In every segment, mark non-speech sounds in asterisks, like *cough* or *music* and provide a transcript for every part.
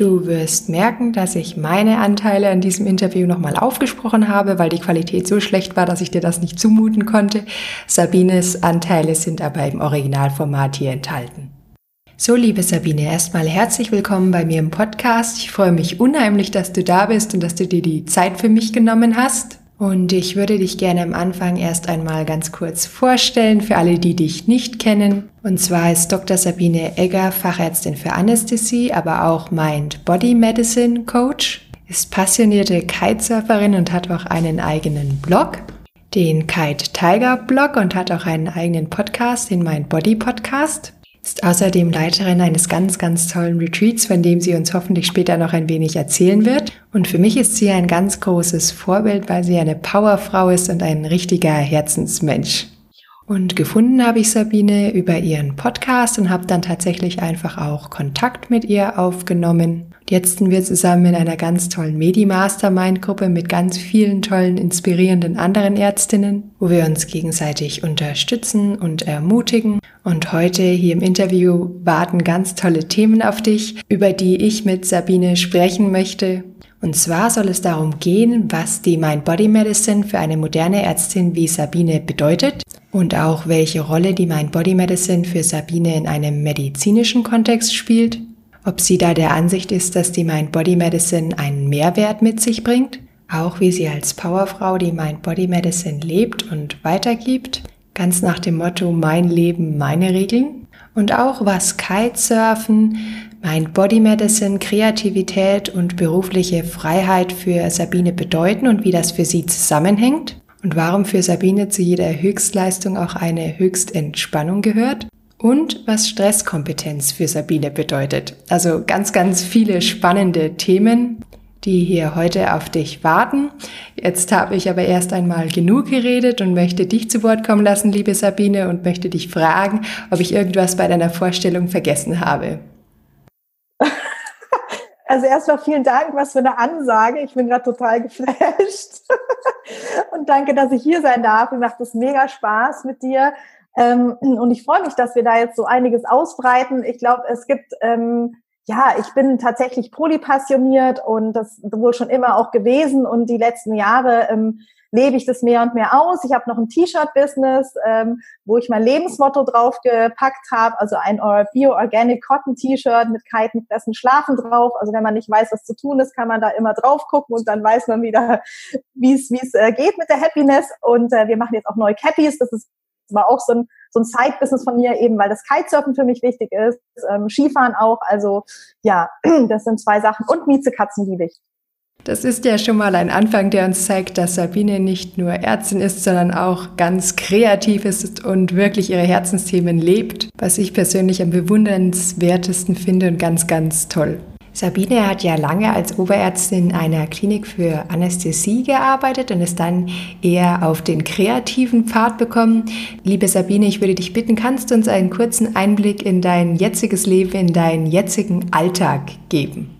Du wirst merken, dass ich meine Anteile an diesem Interview nochmal aufgesprochen habe, weil die Qualität so schlecht war, dass ich dir das nicht zumuten konnte. Sabines Anteile sind aber im Originalformat hier enthalten. So, liebe Sabine, erstmal herzlich willkommen bei mir im Podcast. Ich freue mich unheimlich, dass du da bist und dass du dir die Zeit für mich genommen hast. Und ich würde dich gerne am Anfang erst einmal ganz kurz vorstellen für alle, die dich nicht kennen. Und zwar ist Dr. Sabine Egger Fachärztin für Anästhesie, aber auch Mind Body Medicine Coach, ist passionierte Kitesurferin und hat auch einen eigenen Blog, den Kite Tiger Blog und hat auch einen eigenen Podcast, den Mind Body Podcast ist außerdem Leiterin eines ganz, ganz tollen Retreats, von dem sie uns hoffentlich später noch ein wenig erzählen wird. Und für mich ist sie ein ganz großes Vorbild, weil sie eine Powerfrau ist und ein richtiger Herzensmensch. Und gefunden habe ich Sabine über ihren Podcast und habe dann tatsächlich einfach auch Kontakt mit ihr aufgenommen. Jetzt sind wir zusammen in einer ganz tollen Medi-Mastermind-Gruppe mit ganz vielen tollen, inspirierenden anderen Ärztinnen, wo wir uns gegenseitig unterstützen und ermutigen. Und heute hier im Interview warten ganz tolle Themen auf dich, über die ich mit Sabine sprechen möchte. Und zwar soll es darum gehen, was die Mind Body Medicine für eine moderne Ärztin wie Sabine bedeutet und auch welche Rolle die Mind Body Medicine für Sabine in einem medizinischen Kontext spielt ob sie da der Ansicht ist, dass die Mind-Body Medicine einen Mehrwert mit sich bringt, auch wie sie als Powerfrau die Mind-Body Medicine lebt und weitergibt, ganz nach dem Motto Mein Leben, meine Regeln. Und auch was Kitesurfen, Mind-Body Medicine, Kreativität und berufliche Freiheit für Sabine bedeuten und wie das für sie zusammenhängt. Und warum für Sabine zu jeder Höchstleistung auch eine Höchstentspannung gehört und was Stresskompetenz für Sabine bedeutet. Also ganz, ganz viele spannende Themen, die hier heute auf dich warten. Jetzt habe ich aber erst einmal genug geredet und möchte dich zu Wort kommen lassen, liebe Sabine, und möchte dich fragen, ob ich irgendwas bei deiner Vorstellung vergessen habe. *laughs* Also erstmal vielen Dank, was für eine Ansage. Ich bin gerade total geflasht. *laughs* Und danke, dass ich hier sein darf. Mir macht es mega Spaß mit dir. Ähm, und ich freue mich, dass wir da jetzt so einiges ausbreiten. Ich glaube, es gibt, ähm, ja, ich bin tatsächlich polypassioniert und das wohl schon immer auch gewesen. Und die letzten Jahre ähm, lebe ich das mehr und mehr aus. Ich habe noch ein T-Shirt-Business, ähm, wo ich mein Lebensmotto draufgepackt habe, also ein Bio-Organic Cotton T-Shirt mit Kiten, Fressen, Schlafen drauf. Also wenn man nicht weiß, was zu tun ist, kann man da immer drauf gucken und dann weiß man wieder, *laughs* wie es wie es äh, geht mit der Happiness. Und äh, wir machen jetzt auch neue Cappies. Das ist war auch so ein, so ein Side-Business von mir eben, weil das Kitesurfen für mich wichtig ist, ähm, Skifahren auch. Also ja, *clears throat* das sind zwei Sachen. Und Miezekatzen liebe ich. Das ist ja schon mal ein Anfang, der uns zeigt, dass Sabine nicht nur Ärztin ist, sondern auch ganz kreativ ist und wirklich ihre Herzensthemen lebt, was ich persönlich am bewundernswertesten finde und ganz, ganz toll. Sabine hat ja lange als Oberärztin in einer Klinik für Anästhesie gearbeitet und ist dann eher auf den kreativen Pfad bekommen. Liebe Sabine, ich würde dich bitten, kannst du uns einen kurzen Einblick in dein jetziges Leben, in deinen jetzigen Alltag geben?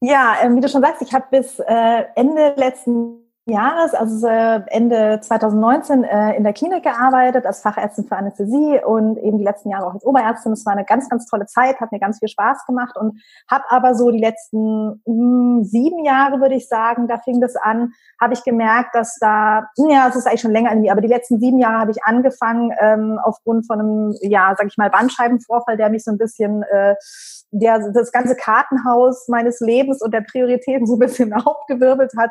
Ja, ähm, wie du schon sagst, ich habe bis äh, Ende letzten Jahres, also Ende 2019, äh, in der Klinik gearbeitet als Fachärztin für Anästhesie und eben die letzten Jahre auch als Oberärztin. Es war eine ganz, ganz tolle Zeit, hat mir ganz viel Spaß gemacht und habe aber so die letzten mh, hm, sieben Jahre, würde ich sagen, da fing das an, habe ich gemerkt, dass da, ja, es ist eigentlich schon länger irgendwie, aber die letzten sieben Jahre habe ich angefangen, ähm, aufgrund von einem, ja, sag ich mal, Bandscheibenvorfall, der mich so ein bisschen äh, der das ganze Kartenhaus meines Lebens und der Prioritäten so ein bisschen *laughs* aufgewirbelt hat,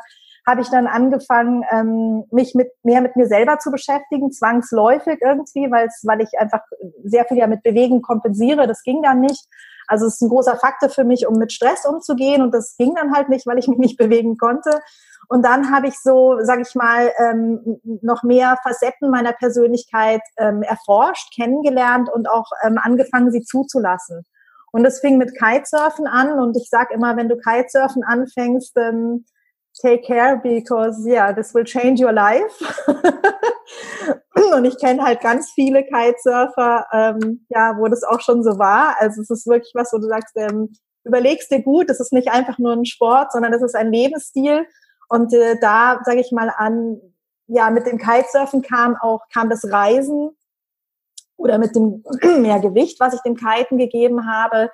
habe ich dann angefangen, ähm, mich mit mehr mit mir selber zu beschäftigen, zwangsläufig irgendwie, weil weil ich einfach sehr viel ja mit Bewegen kompensiere. Das ging dann nicht. Also es ist ein großer Faktor für mich, um mit Stress umzugehen und das ging dann halt nicht, weil ich mich nicht bewegen konnte. Und dann habe ich so, sage ich mal, ähm, noch mehr Facetten meiner Persönlichkeit ähm, erforscht, kennengelernt und auch ähm, angefangen, sie zuzulassen. Und es fing mit Kitesurfen an und ich sage immer, wenn du Kitesurfen anfängst, ähm, take care because yeah, this will change your life. *laughs* und ich kenne halt ganz viele Kitesurfer, ähm, ja, wo das auch schon so war. Also es ist wirklich was, wo du sagst, ähm, überlegst dir gut, es ist nicht einfach nur ein Sport, sondern es ist ein Lebensstil. Und äh, da sage ich mal an, ja, mit dem Kitesurfen kam auch kam das Reisen oder mit dem *clears throat* mehr Gewicht, was ich dem Kiten gegeben habe.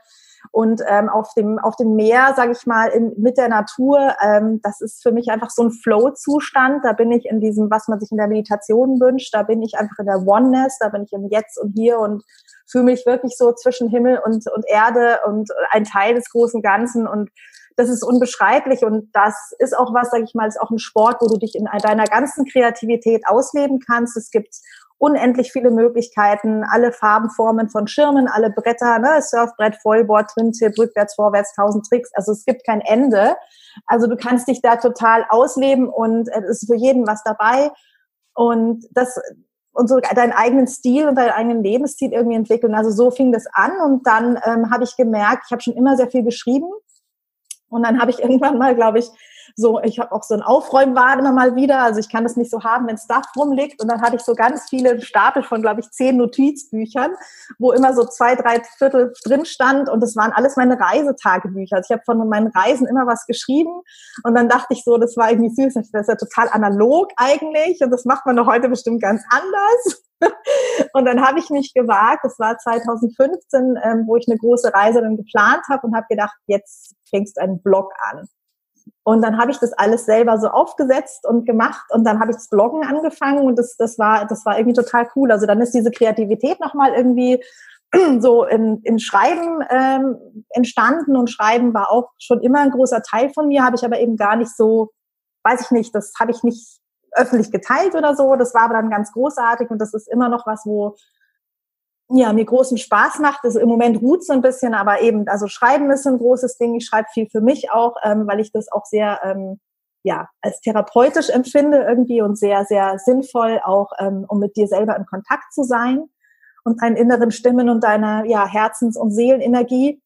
Und ähm, auf dem auf dem Meer, sage ich mal, in, mit der Natur, ähm, das ist für mich einfach so ein Flow-Zustand. Da bin ich in diesem, was man sich in der Meditation wünscht. Da bin ich einfach in der Oneness. Da bin ich im Jetzt und Hier und fühle mich wirklich so zwischen Himmel und und Erde und ein Teil des großen Ganzen und das ist unbeschreiblich und das ist auch was, sage ich mal, ist auch ein Sport, wo du dich in deiner ganzen Kreativität ausleben kannst. Es gibt unendlich viele Möglichkeiten, alle Farbenformen von Schirmen, alle Bretter, ne, Surfbrett, Vollboard, Twinzip, rückwärts, vorwärts, tausend Tricks. Also es gibt kein Ende. Also du kannst dich da total ausleben und es ist für jeden was dabei. Und das und so deinen eigenen Stil und deinen eigenen Lebensstil irgendwie entwickeln. Also so fing das an und dann ähm, habe ich gemerkt, ich habe schon immer sehr viel geschrieben und dann habe ich *laughs* irgendwann mal, glaube ich, so, ich habe auch so ein Aufräumwahn immer mal wieder. Also ich kann das nicht so haben, wenn Stuff rumliegt. Und dann hatte ich so ganz viele Stapel von, glaube ich, zehn Notizbüchern, wo immer so zwei, drei Viertel drin stand. Und das waren alles meine Reisetagebücher. Also ich habe von meinen Reisen immer was geschrieben. Und dann dachte ich so, das war irgendwie süß. Das ist ja total analog eigentlich. Und das macht man doch heute bestimmt ganz anders. *laughs* und dann habe ich mich gewagt, das war 2015, ähm, wo ich eine große Reise dann geplant habe und habe gedacht, jetzt fängst du einen Blog an. Und dann habe ich das alles selber so aufgesetzt und gemacht und dann habe ich das Bloggen angefangen und das, das war, das war irgendwie total cool. Also dann ist diese Kreativität nochmal irgendwie *clears throat* so in, in Schreiben ähm, entstanden und Schreiben war auch schon immer ein großer Teil von mir, habe ich aber eben gar nicht so, weiß ich nicht, das habe ich nicht öffentlich geteilt oder so. Das war aber dann ganz großartig und das ist immer noch was, wo ja, mir großen Spaß macht. Also im Moment ruht so ein bisschen, aber eben, also Schreiben ist ein großes Ding. Ich schreibe viel für mich auch, ähm, weil ich das auch sehr, ähm, ja, als therapeutisch empfinde irgendwie und sehr, sehr sinnvoll auch, ähm, um mit dir selber in Kontakt zu sein und deinen inneren Stimmen und deiner, ja, Herzens- und Seelenenergie.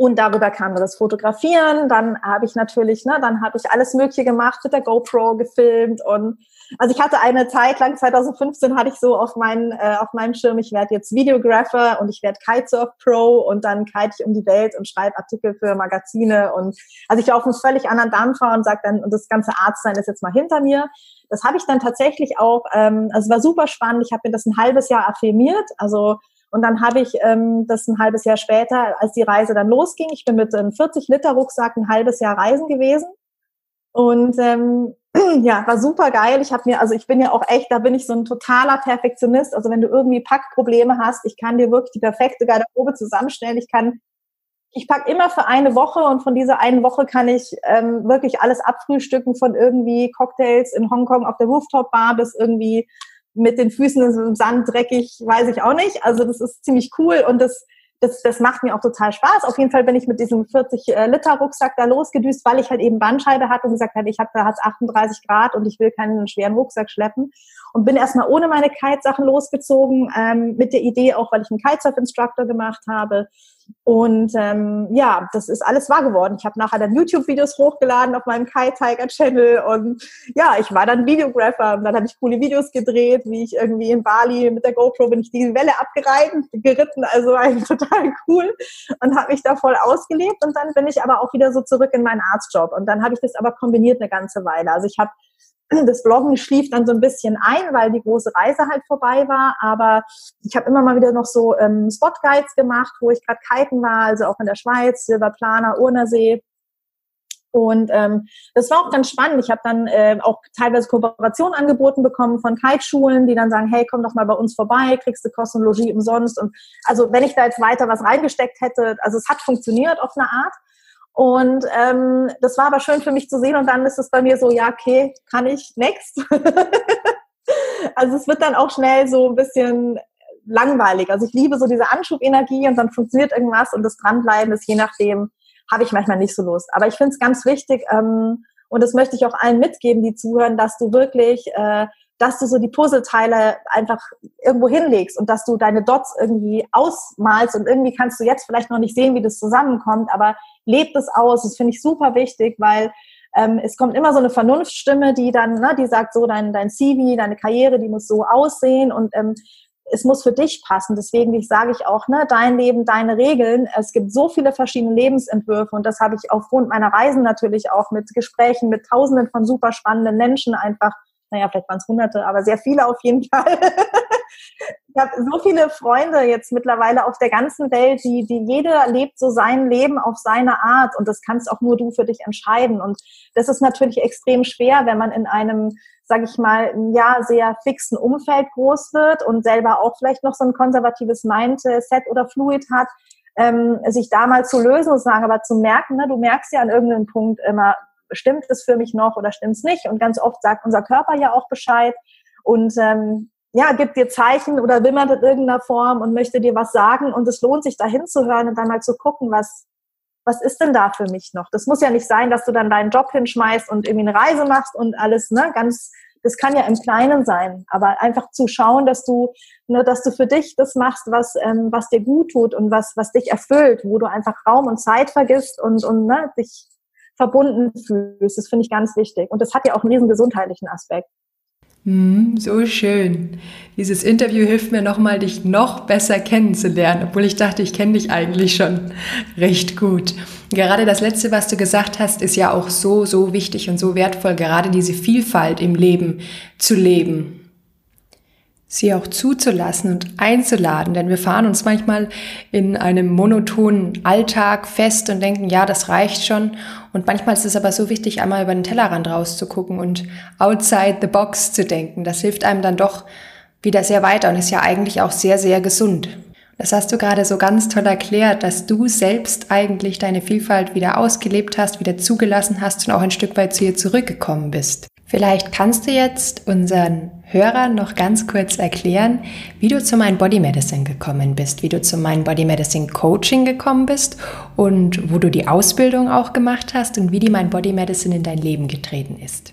Und darüber kam das Fotografieren. Dann habe ich natürlich, ne, dann habe ich alles Mögliche gemacht, mit der GoPro gefilmt und also ich hatte eine Zeit lang, 2015 hatte ich so auf, meinen, äh, auf meinem Schirm, ich werde jetzt Videographer und ich werde Kitesurf Pro und dann kite ich um die Welt und schreibe Artikel für Magazine und also ich war auf einem völlig anderen Dampfer und sage dann, und das ganze Arztsein ist jetzt mal hinter mir. Das habe ich dann tatsächlich auch, ähm, also es war super spannend, ich habe mir das ein halbes Jahr affirmiert, also und dann habe ich ähm, das ein halbes Jahr später, als die Reise dann losging, ich bin mit einem 40 Liter Rucksack ein halbes Jahr reisen gewesen und ähm, *clears throat* ja, war super geil. Ich habe mir, also ich bin ja auch echt, da bin ich so ein totaler Perfektionist. Also wenn du irgendwie Packprobleme hast, ich kann dir wirklich die perfekte Garderobe zusammenstellen. Ich kann, ich pack immer für eine Woche und von dieser einen Woche kann ich ähm, wirklich alles abfrühstücken von irgendwie Cocktails in Hongkong auf der Rooftop Bar bis irgendwie mit den Füßen im Sand dreckig, weiß ich auch nicht. Also das ist ziemlich cool und das das, das macht mir auch total Spaß. Auf jeden Fall bin ich mit diesem 40 äh, Liter Rucksack da losgedüst, weil ich halt eben Bandscheibe hatte und gesagt habe, ich habe da hat's 38 Grad und ich will keinen schweren Rucksack schleppen und bin erstmal ohne meine Kitesachen losgezogen ähm, mit der Idee auch, weil ich einen Kitesurf Instructor gemacht habe und ähm, ja, das ist alles wahr geworden. Ich habe nachher dann YouTube-Videos hochgeladen auf meinem Kai Tiger Channel und ja, ich war dann Videographer und dann habe ich coole Videos gedreht, wie ich irgendwie in Bali mit der GoPro bin ich die Welle abgereiten, geritten, also eigentlich *laughs* total cool und habe mich da voll ausgelebt und dann bin ich aber auch wieder so zurück in meinen Arztjob und dann habe ich das aber kombiniert eine ganze Weile. Also ich habe das Bloggen schlief dann so ein bisschen ein, weil die große Reise halt vorbei war. Aber ich habe immer mal wieder noch so ähm, Spotguides gemacht, wo ich gerade kiten war, also auch in der Schweiz, Silberplaner, Urnersee. Und ähm, das war auch ganz spannend. Ich habe dann äh, auch teilweise Kooperationen angeboten bekommen von Kiteschulen, die dann sagen, hey, komm doch mal bei uns vorbei, kriegst du Kostenlogie umsonst. Und also wenn ich da jetzt weiter was reingesteckt hätte, also es hat funktioniert auf eine Art. Und ähm, das war aber schön für mich zu sehen. Und dann ist es bei mir so, ja, okay, kann ich, next. *laughs* also es wird dann auch schnell so ein bisschen langweilig. Also ich liebe so diese Anschubenergie und dann funktioniert irgendwas und das Dranbleiben ist je nachdem, habe ich manchmal nicht so Lust. Aber ich finde es ganz wichtig, ähm, und das möchte ich auch allen mitgeben, die zuhören, dass du wirklich äh, dass du so die Puzzleteile einfach irgendwo hinlegst und dass du deine Dots irgendwie ausmalst und irgendwie kannst du jetzt vielleicht noch nicht sehen, wie das zusammenkommt, aber lebt es aus. Das finde ich super wichtig, weil ähm, es kommt immer so eine Vernunftstimme, die dann, ne, die sagt so, dein, dein CV, deine Karriere, die muss so aussehen und ähm, es muss für dich passen. Deswegen sage ich auch, ne, dein Leben, deine Regeln. Es gibt so viele verschiedene Lebensentwürfe und das habe ich aufgrund meiner Reisen natürlich auch mit Gesprächen mit Tausenden von super spannenden Menschen einfach, naja, vielleicht waren es Hunderte, aber sehr viele auf jeden *laughs* Fall. ich habe so viele Freunde jetzt mittlerweile auf der ganzen Welt, die, die jeder lebt so sein Leben auf seine Art und das kannst auch nur du für dich entscheiden. Und das ist natürlich extrem schwer, wenn man in einem sage ich mal, ja, sehr fixen Umfeld groß wird und selber auch vielleicht noch so ein konservatives Mindset oder Fluid hat, ähm, sich da mal zu lösen und sagen, aber zu merken, ne, du merkst ja an irgendeinem Punkt immer, stimmt es für mich noch oder stimmt es nicht? Und ganz oft sagt unser Körper ja auch Bescheid und ähm, ja, gibt dir Zeichen oder wimmert in irgendeiner Form und möchte dir was sagen und es lohnt sich da hinzuhören und dann mal zu gucken, was, was ist denn da für mich noch? Das muss ja nicht sein, dass du dann deinen Job hinschmeißt und irgendwie eine Reise machst und alles, ne, ganz, das kann ja im Kleinen sein, aber einfach zu schauen, dass du, ne, dass du für dich das machst, was, ähm, was dir gut tut und was, was dich erfüllt, wo du einfach Raum und Zeit vergisst und, und ne, dich verbunden fühlst. Das finde ich ganz wichtig. Und das hat ja auch einen riesen gesundheitlichen Aspekt. Mm, so schön. Dieses Interview hilft mir nochmal, dich noch besser kennenzulernen, obwohl ich dachte, ich kenne dich eigentlich schon *laughs* recht gut. Gerade das Letzte, was du gesagt hast, ist ja auch so, so wichtig und so wertvoll, gerade diese Vielfalt im Leben zu leben sie auch zuzulassen und einzuladen, denn wir fahren uns manchmal in einem monotonen Alltag fest und denken, ja, das reicht schon. Und manchmal ist es aber so wichtig, einmal über den Tellerrand rauszugucken und outside the box zu denken. Das hilft einem dann doch wieder sehr weiter und ist ja eigentlich auch sehr, sehr gesund. Das hast du gerade so ganz toll erklärt, dass du selbst eigentlich deine Vielfalt wieder ausgelebt hast, wieder zugelassen hast und auch ein Stück weit zu ihr zurückgekommen bist. Vielleicht kannst du jetzt unseren Hörern noch ganz kurz erklären, wie du zu Mind Body Medicine gekommen bist, wie du zu Mind Body Medicine Coaching gekommen bist und wo du die Ausbildung auch gemacht hast und wie die Mind Body Medicine in dein Leben getreten ist.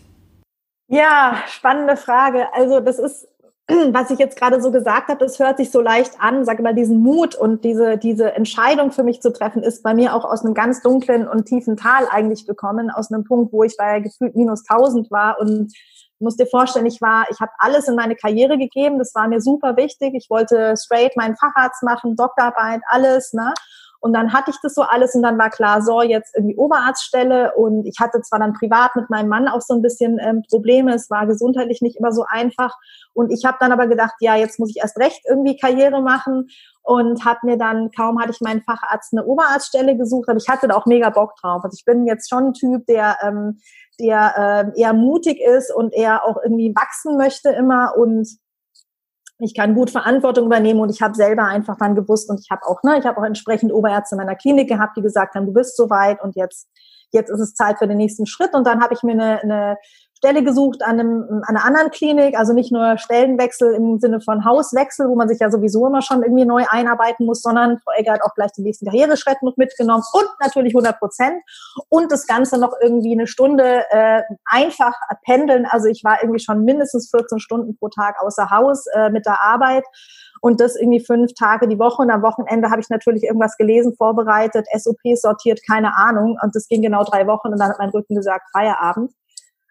Ja, spannende Frage. Also das ist *clears throat* was ich jetzt gerade so gesagt habe, das hört sich so leicht an, sage mal, diesen Mut und diese, diese Entscheidung für mich zu treffen, ist bei mir auch aus einem ganz dunklen und tiefen Tal eigentlich gekommen, aus einem Punkt, wo ich bei gefühlt minus 1000 war und muss dir vorstellen, ich war, ich habe alles in meine Karriere gegeben, das war mir super wichtig. Ich wollte straight meinen Facharzt machen, Doktorarbeit, alles, ne? Und dann hatte ich das so alles und dann war klar, so jetzt irgendwie Oberarztstelle. Und ich hatte zwar dann privat mit meinem Mann auch so ein bisschen ähm, Probleme, es war gesundheitlich nicht immer so einfach. Und ich habe dann aber gedacht, ja, jetzt muss ich erst recht irgendwie Karriere machen. Und habe mir dann, kaum hatte ich meinen Facharzt eine Oberarztstelle gesucht, aber ich hatte da auch mega Bock drauf. Also ich bin jetzt schon ein Typ, der, ähm, der äh, eher mutig ist und eher auch irgendwie wachsen möchte immer. Und ich kann gut Verantwortung übernehmen und ich habe selber einfach dann gewusst und ich habe auch, ne, ich habe auch entsprechend Oberärzte in meiner Klinik gehabt, die gesagt haben, du bist soweit und jetzt jetzt ist es Zeit für den nächsten Schritt. Und dann habe ich mir eine, eine Stelle gesucht an, einem, an einer anderen Klinik, also nicht nur Stellenwechsel im Sinne von Hauswechsel, wo man sich ja sowieso immer schon irgendwie neu einarbeiten muss, sondern Frau Egger hat auch gleich den nächsten Karriereschritt noch mitgenommen und natürlich 100 Prozent. Und das Ganze noch irgendwie eine Stunde äh, einfach pendeln. Also ich war irgendwie schon mindestens 14 Stunden pro Tag außer Haus äh, mit der Arbeit. Und das irgendwie fünf Tage die Woche. Und am Wochenende habe ich natürlich irgendwas gelesen, vorbereitet, SOP sortiert, keine Ahnung. Und das ging genau drei Wochen. Und dann hat mein Rücken gesagt, Feierabend.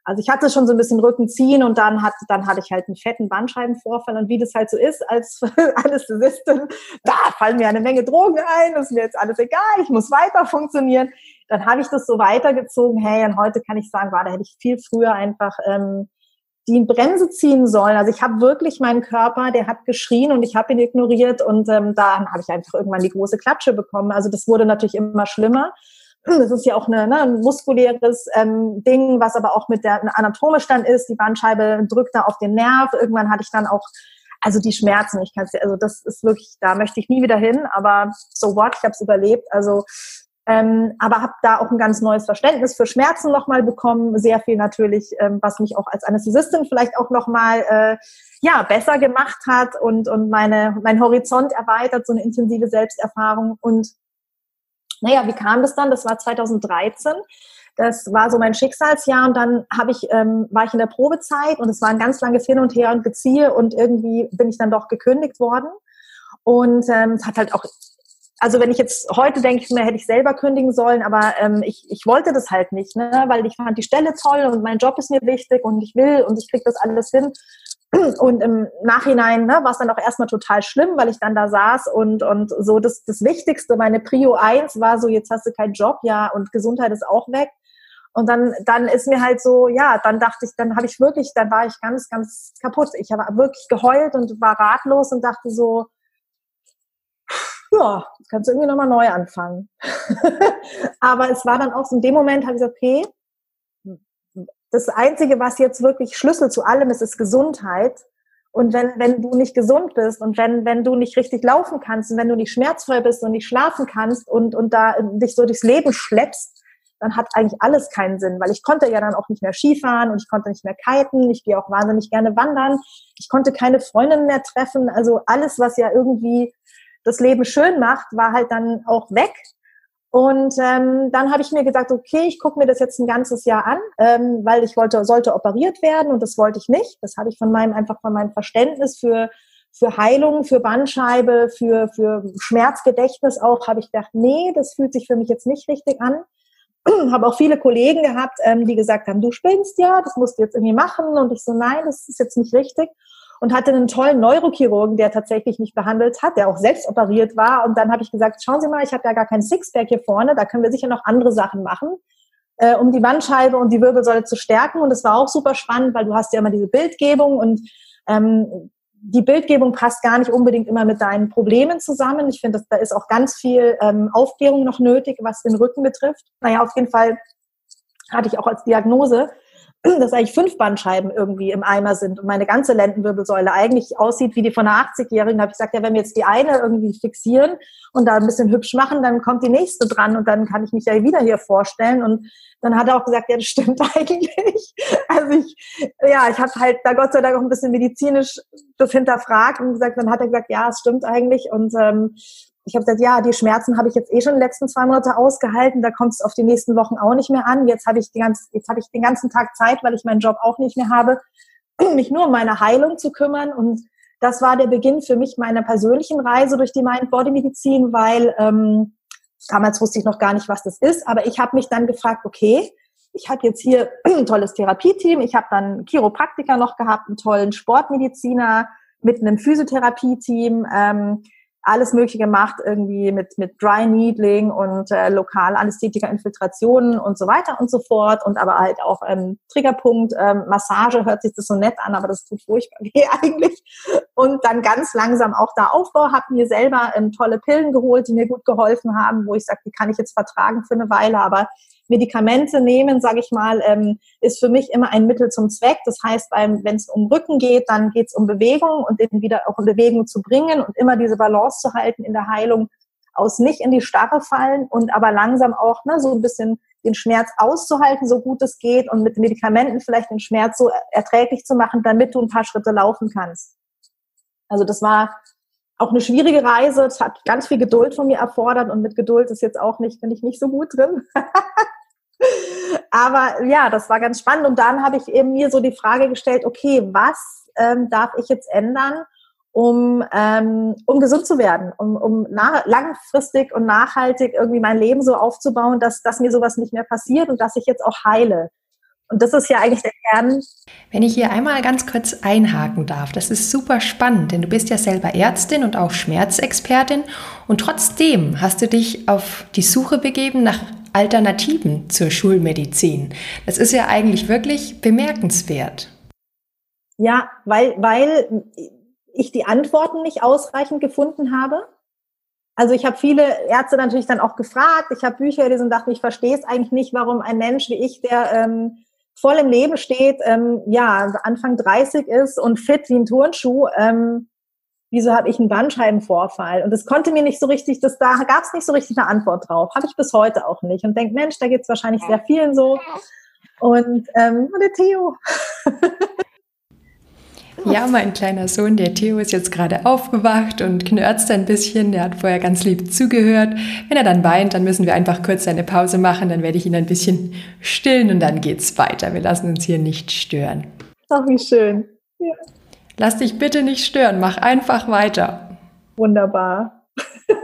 Also ich hatte schon so ein bisschen Rückenziehen und dann, hat, dann hatte ich halt einen fetten Bandscheibenvorfall und wie das halt so ist als *laughs* Anästhesistin, da fallen mir eine Menge Drogen ein, ist mir jetzt alles egal, ich muss weiter funktionieren. Dann habe ich das so weitergezogen, hey, und heute kann ich sagen, war, da hätte ich viel früher einfach ähm, die Bremse ziehen sollen. Also ich habe wirklich meinen Körper, der hat geschrien und ich habe ihn ignoriert und ähm, dann habe ich einfach irgendwann die große Klatsche bekommen. Also das wurde natürlich immer schlimmer. Das ist ja auch eine, ne, ein muskuläres ähm, Ding, was aber auch mit der anatomisch dann ist. Die Bandscheibe drückt da auf den Nerv. Irgendwann hatte ich dann auch also die Schmerzen. Ich kann also das ist wirklich, da möchte ich nie wieder hin. Aber so what, ich habe es überlebt. Also ähm, aber habe da auch ein ganz neues Verständnis für Schmerzen nochmal bekommen. Sehr viel natürlich, ähm, was mich auch als Anästhesistin vielleicht auch nochmal äh, ja, besser gemacht hat und, und meine, mein Horizont erweitert, so eine intensive Selbsterfahrung. Und naja, wie kam das dann? Das war 2013. Das war so mein Schicksalsjahr und dann habe ich, ähm, war ich in der Probezeit und es war ein ganz langes Hin und Her und Geziehe und irgendwie bin ich dann doch gekündigt worden. Und ähm, es hat halt auch, also wenn ich jetzt heute denke ich mir, hätte ich selber kündigen sollen, aber ähm, ich, ich wollte das halt nicht, ne? weil ich fand die Stelle toll und mein Job ist mir wichtig und ich will und ich kriege das alles hin. Und im Nachhinein ne, war es dann auch erstmal total schlimm, weil ich dann da saß und, und so das, das Wichtigste, meine Prio 1 war so, jetzt hast du keinen Job, ja, und Gesundheit ist auch weg. Und dann, dann ist mir halt so, ja, dann dachte ich, dann habe ich wirklich, dann war ich ganz, ganz kaputt. Ich habe wirklich geheult und war ratlos und dachte so, ja, kannst du irgendwie nochmal neu anfangen. *laughs* Aber es war dann auch so, in dem Moment habe ich gesagt, okay, das Einzige, was jetzt wirklich Schlüssel zu allem ist, ist Gesundheit. Und wenn, wenn du nicht gesund bist und wenn, wenn du nicht richtig laufen kannst und wenn du nicht schmerzfrei bist und nicht schlafen kannst und, und da dich so durchs Leben schleppst, dann hat eigentlich alles keinen Sinn, weil ich konnte ja dann auch nicht mehr Skifahren und ich konnte nicht mehr kiten, ich gehe auch wahnsinnig gerne wandern, ich konnte keine Freundinnen mehr treffen, also alles, was ja irgendwie das Leben schön macht, war halt dann auch weg und ähm, dann habe ich mir gesagt, okay, ich gucke mir das jetzt ein ganzes Jahr an, ähm, weil ich wollte, sollte operiert werden und das wollte ich nicht. Das habe ich von meinem einfach von meinem Verständnis für für Heilung, für Bandscheibe, für für Schmerzgedächtnis auch habe ich gedacht, nee, das fühlt sich für mich jetzt nicht richtig an. *clears throat* habe auch viele Kollegen gehabt, ähm, die gesagt haben, du spinnst ja, das musst du jetzt irgendwie machen und ich so, nein, das ist jetzt nicht richtig und hatte einen tollen Neurochirurgen, der tatsächlich mich behandelt hat, der auch selbst operiert war. Und dann habe ich gesagt, schauen Sie mal, ich habe ja gar kein Sixpack hier vorne, da können wir sicher noch andere Sachen machen, äh, um die Bandscheibe und die Wirbelsäule zu stärken. Und es war auch super spannend, weil du hast ja immer diese Bildgebung und ähm, die Bildgebung passt gar nicht unbedingt immer mit deinen Problemen zusammen. Ich finde, da ist auch ganz viel ähm, Aufklärung noch nötig, was den Rücken betrifft. Naja, auf jeden Fall hatte ich auch als Diagnose, dass eigentlich fünf Bandscheiben irgendwie im Eimer sind und meine ganze Lendenwirbelsäule eigentlich aussieht wie die von einer 80-Jährigen, habe ich gesagt, ja, wenn wir jetzt die eine irgendwie fixieren und da ein bisschen hübsch machen, dann kommt die nächste dran und dann kann ich mich ja wieder hier vorstellen. Und dann hat er auch gesagt, ja, das stimmt *laughs* eigentlich. Also ich, ja, ich habe halt da Gott sei Dank auch ein bisschen medizinisch das hinterfragt und gesagt, dann hat er gesagt, ja, es stimmt eigentlich. Und ähm, ich habe gesagt, ja, die Schmerzen habe ich jetzt eh schon die letzten zwei Monate ausgehalten, da kommt es auf die nächsten Wochen auch nicht mehr an. Jetzt habe ich, die ganze, jetzt hab ich den ganzen Tag Zeit, weil ich meinen Job auch nicht mehr habe, *clears throat* mich nur um meine Heilung zu kümmern. Und das war der Beginn für mich meiner persönlichen Reise durch die Mind-Body-Medizin, weil ähm, damals wusste ich noch gar nicht, was das ist, aber ich habe mich dann gefragt, okay, ich habe jetzt hier ein *clears throat* tolles Therapieteam, ich habe dann Chiropraktiker noch gehabt, einen tollen Sportmediziner mit einem Physiotherapieteam. Ähm, alles Mögliche gemacht, irgendwie mit, mit Dry Needling und äh, lokal Anästhetika-Infiltrationen und so weiter und so fort. Und aber halt auch ähm, Triggerpunkt, ähm, Massage hört sich das so nett an, aber das tut furchtbar *laughs* weh eigentlich. Und dann ganz langsam auch da Aufbau, habe mir selber ähm, tolle Pillen geholt, die mir gut geholfen haben, wo ich sage, die kann ich jetzt vertragen für eine Weile, aber Medikamente nehmen, sage ich mal, ähm, ist für mich immer ein Mittel zum Zweck. Das heißt, wenn es um Rücken geht, dann geht es um Bewegung und den wieder auch in Bewegung zu bringen und immer diese Balance zu halten in der Heilung aus nicht in die Starre fallen und aber langsam auch ne, so ein bisschen den Schmerz auszuhalten, so gut es geht und mit Medikamenten vielleicht den Schmerz so erträglich zu machen, damit du ein paar Schritte laufen kannst. Also das war auch eine schwierige Reise. Es hat ganz viel Geduld von mir erfordert und mit Geduld ist jetzt auch nicht, bin ich nicht so gut drin. *laughs* Aber ja, das war ganz spannend. Und dann habe ich eben mir so die Frage gestellt, okay, was ähm, darf ich jetzt ändern, um, ähm, um gesund zu werden, um, um langfristig und nachhaltig irgendwie mein Leben so aufzubauen, dass, dass mir sowas nicht mehr passiert und dass ich jetzt auch heile. Und das ist ja eigentlich der Kern. Wenn ich hier einmal ganz kurz einhaken darf, das ist super spannend, denn du bist ja selber Ärztin und auch Schmerzexpertin und trotzdem hast du dich auf die Suche begeben nach Alternativen zur Schulmedizin. Das ist ja eigentlich wirklich bemerkenswert. Ja, weil, weil ich die Antworten nicht ausreichend gefunden habe. Also ich habe viele Ärzte natürlich dann auch gefragt. Ich habe Bücher gelesen und dachte, ich verstehe es eigentlich nicht, warum ein Mensch wie ich, der ähm, voll im Leben steht, ähm, ja, Anfang 30 ist und fit wie ein Turnschuh, ähm, wieso habe ich einen Bandscheibenvorfall? Und das konnte mir nicht so richtig, das, da gab es nicht so richtig eine Antwort drauf. Habe ich bis heute auch nicht. Und denke, Mensch, da geht es wahrscheinlich sehr vielen so. Und ähm, der Theo. *laughs* Ja, mein kleiner Sohn, der Theo, ist jetzt gerade aufgewacht und knörzt ein bisschen. Der hat vorher ganz lieb zugehört. Wenn er dann weint, dann müssen wir einfach kurz eine Pause machen. Dann werde ich ihn ein bisschen stillen und dann geht's weiter. Wir lassen uns hier nicht stören. Ach, wie schön. Ja. Lass dich bitte nicht stören. Mach einfach weiter. Wunderbar. *laughs*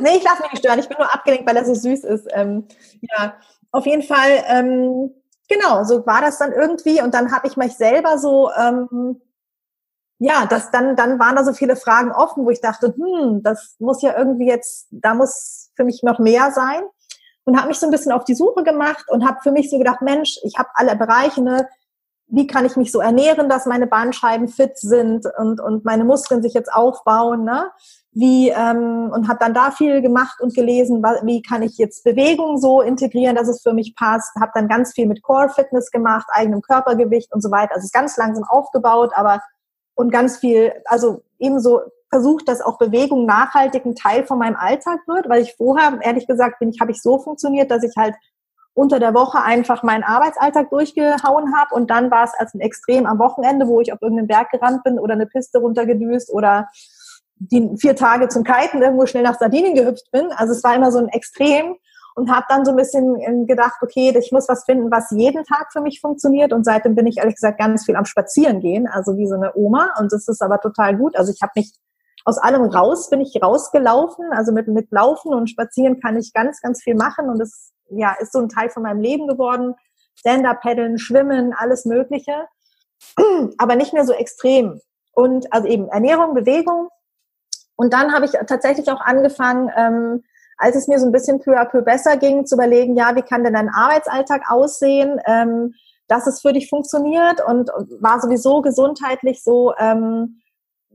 nee, ich lasse mich nicht stören. Ich bin nur abgelenkt, weil er so süß ist. Ähm, ja, auf jeden Fall. Ähm, genau, so war das dann irgendwie. Und dann habe ich mich selber so, ähm, ja, das dann, dann waren da so viele Fragen offen, wo ich dachte, hm, das muss ja irgendwie jetzt, da muss für mich noch mehr sein. Und habe mich so ein bisschen auf die Suche gemacht und habe für mich so gedacht, Mensch, ich habe alle Bereiche, ne? Wie kann ich mich so ernähren, dass meine Bandscheiben fit sind und, und meine Muskeln sich jetzt aufbauen, ne? wie ähm, und habe dann da viel gemacht und gelesen, wie kann ich jetzt Bewegung so integrieren, dass es für mich passt. Habe dann ganz viel mit Core Fitness gemacht, eigenem Körpergewicht und so weiter. Also es ist ganz langsam aufgebaut, aber und ganz viel, also ebenso versucht, dass auch Bewegung nachhaltig ein Teil von meinem Alltag wird, weil ich vorher ehrlich gesagt bin ich habe ich so funktioniert, dass ich halt unter der Woche einfach meinen Arbeitsalltag durchgehauen habe und dann war es als ein Extrem am Wochenende, wo ich auf irgendeinen Berg gerannt bin oder eine Piste runtergedüst oder die vier Tage zum Kiten irgendwo schnell nach Sardinien gehüpft bin. Also es war immer so ein Extrem und habe dann so ein bisschen ähm, gedacht, okay, ich muss was finden, was jeden Tag für mich funktioniert. Und seitdem bin ich ehrlich gesagt ganz viel am Spazieren gehen, also wie so eine Oma. Und das ist aber total gut. Also ich habe mich aus allem raus, bin ich rausgelaufen. Also mit, mit Laufen und Spazieren kann ich ganz, ganz viel machen. Und das ja, ist so ein Teil von meinem Leben geworden. Stand-up-Paddeln, Schwimmen, alles Mögliche. Aber nicht mehr so extrem. Und also eben Ernährung, Bewegung, und dann habe ich tatsächlich auch angefangen, ähm, als es mir so ein bisschen peu à peu besser ging, zu überlegen, ja, wie kann denn dein Arbeitsalltag aussehen, ähm, dass es für dich funktioniert und, war sowieso gesundheitlich so, ähm,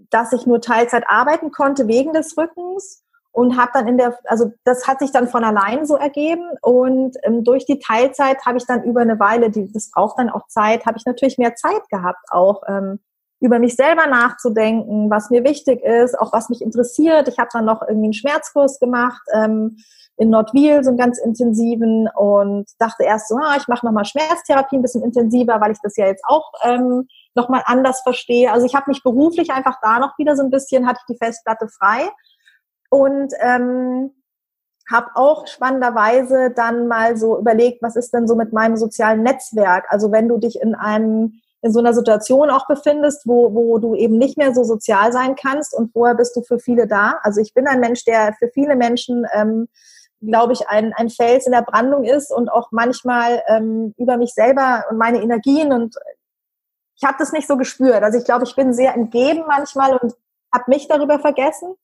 dass ich nur Teilzeit arbeiten konnte wegen des Rückens und habe dann in der, also das hat sich dann von allein so ergeben und ähm, durch die Teilzeit habe ich dann über eine Weile, die, das braucht dann auch Zeit, habe ich natürlich mehr Zeit gehabt, auch ähm, über mich selber nachzudenken, was mir wichtig ist, auch was mich interessiert. Ich habe dann noch irgendwie einen Schmerzkurs gemacht ähm, in Nordwil, so einen ganz intensiven und dachte erst so, ah, ich mache nochmal Schmerztherapie ein bisschen intensiver, weil ich das ja jetzt auch ähm, nochmal anders verstehe. Also ich habe mich beruflich einfach da noch wieder so ein bisschen, hatte ich die Festplatte frei und ähm, habe auch spannenderweise dann mal so überlegt, was ist denn so mit meinem sozialen Netzwerk? Also wenn du dich in einem in so einer Situation auch befindest, wo, wo du eben nicht mehr so sozial sein kannst und vorher bist du für viele da. Also ich bin ein Mensch, der für viele Menschen, ähm, glaube ich, ein, ein Fels in der Brandung ist und auch manchmal ähm, über mich selber und meine Energien und ich habe das nicht so gespürt. Also ich glaube, ich bin sehr entgeben manchmal und habe mich darüber vergessen.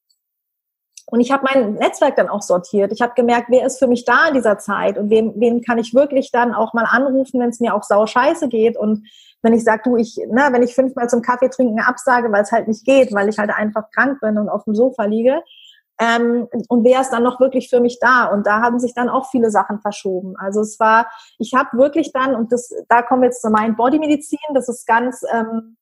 Und ich habe mein Netzwerk dann auch sortiert. Ich habe gemerkt, wer ist für mich da in dieser Zeit und wen, wen kann ich wirklich dann auch mal anrufen, wenn es mir auch sau scheiße geht. Und wenn ich sage, du, ich, ne, wenn ich fünfmal zum Kaffee trinken absage, weil es halt nicht geht, weil ich halt einfach krank bin und auf dem Sofa liege. Ähm, und wer ist dann noch wirklich für mich da? Und da haben sich dann auch viele Sachen verschoben. Also es war, ich habe wirklich dann, und das, da kommen wir jetzt zur Mind-Body-Medizin, das ist ganz ähm,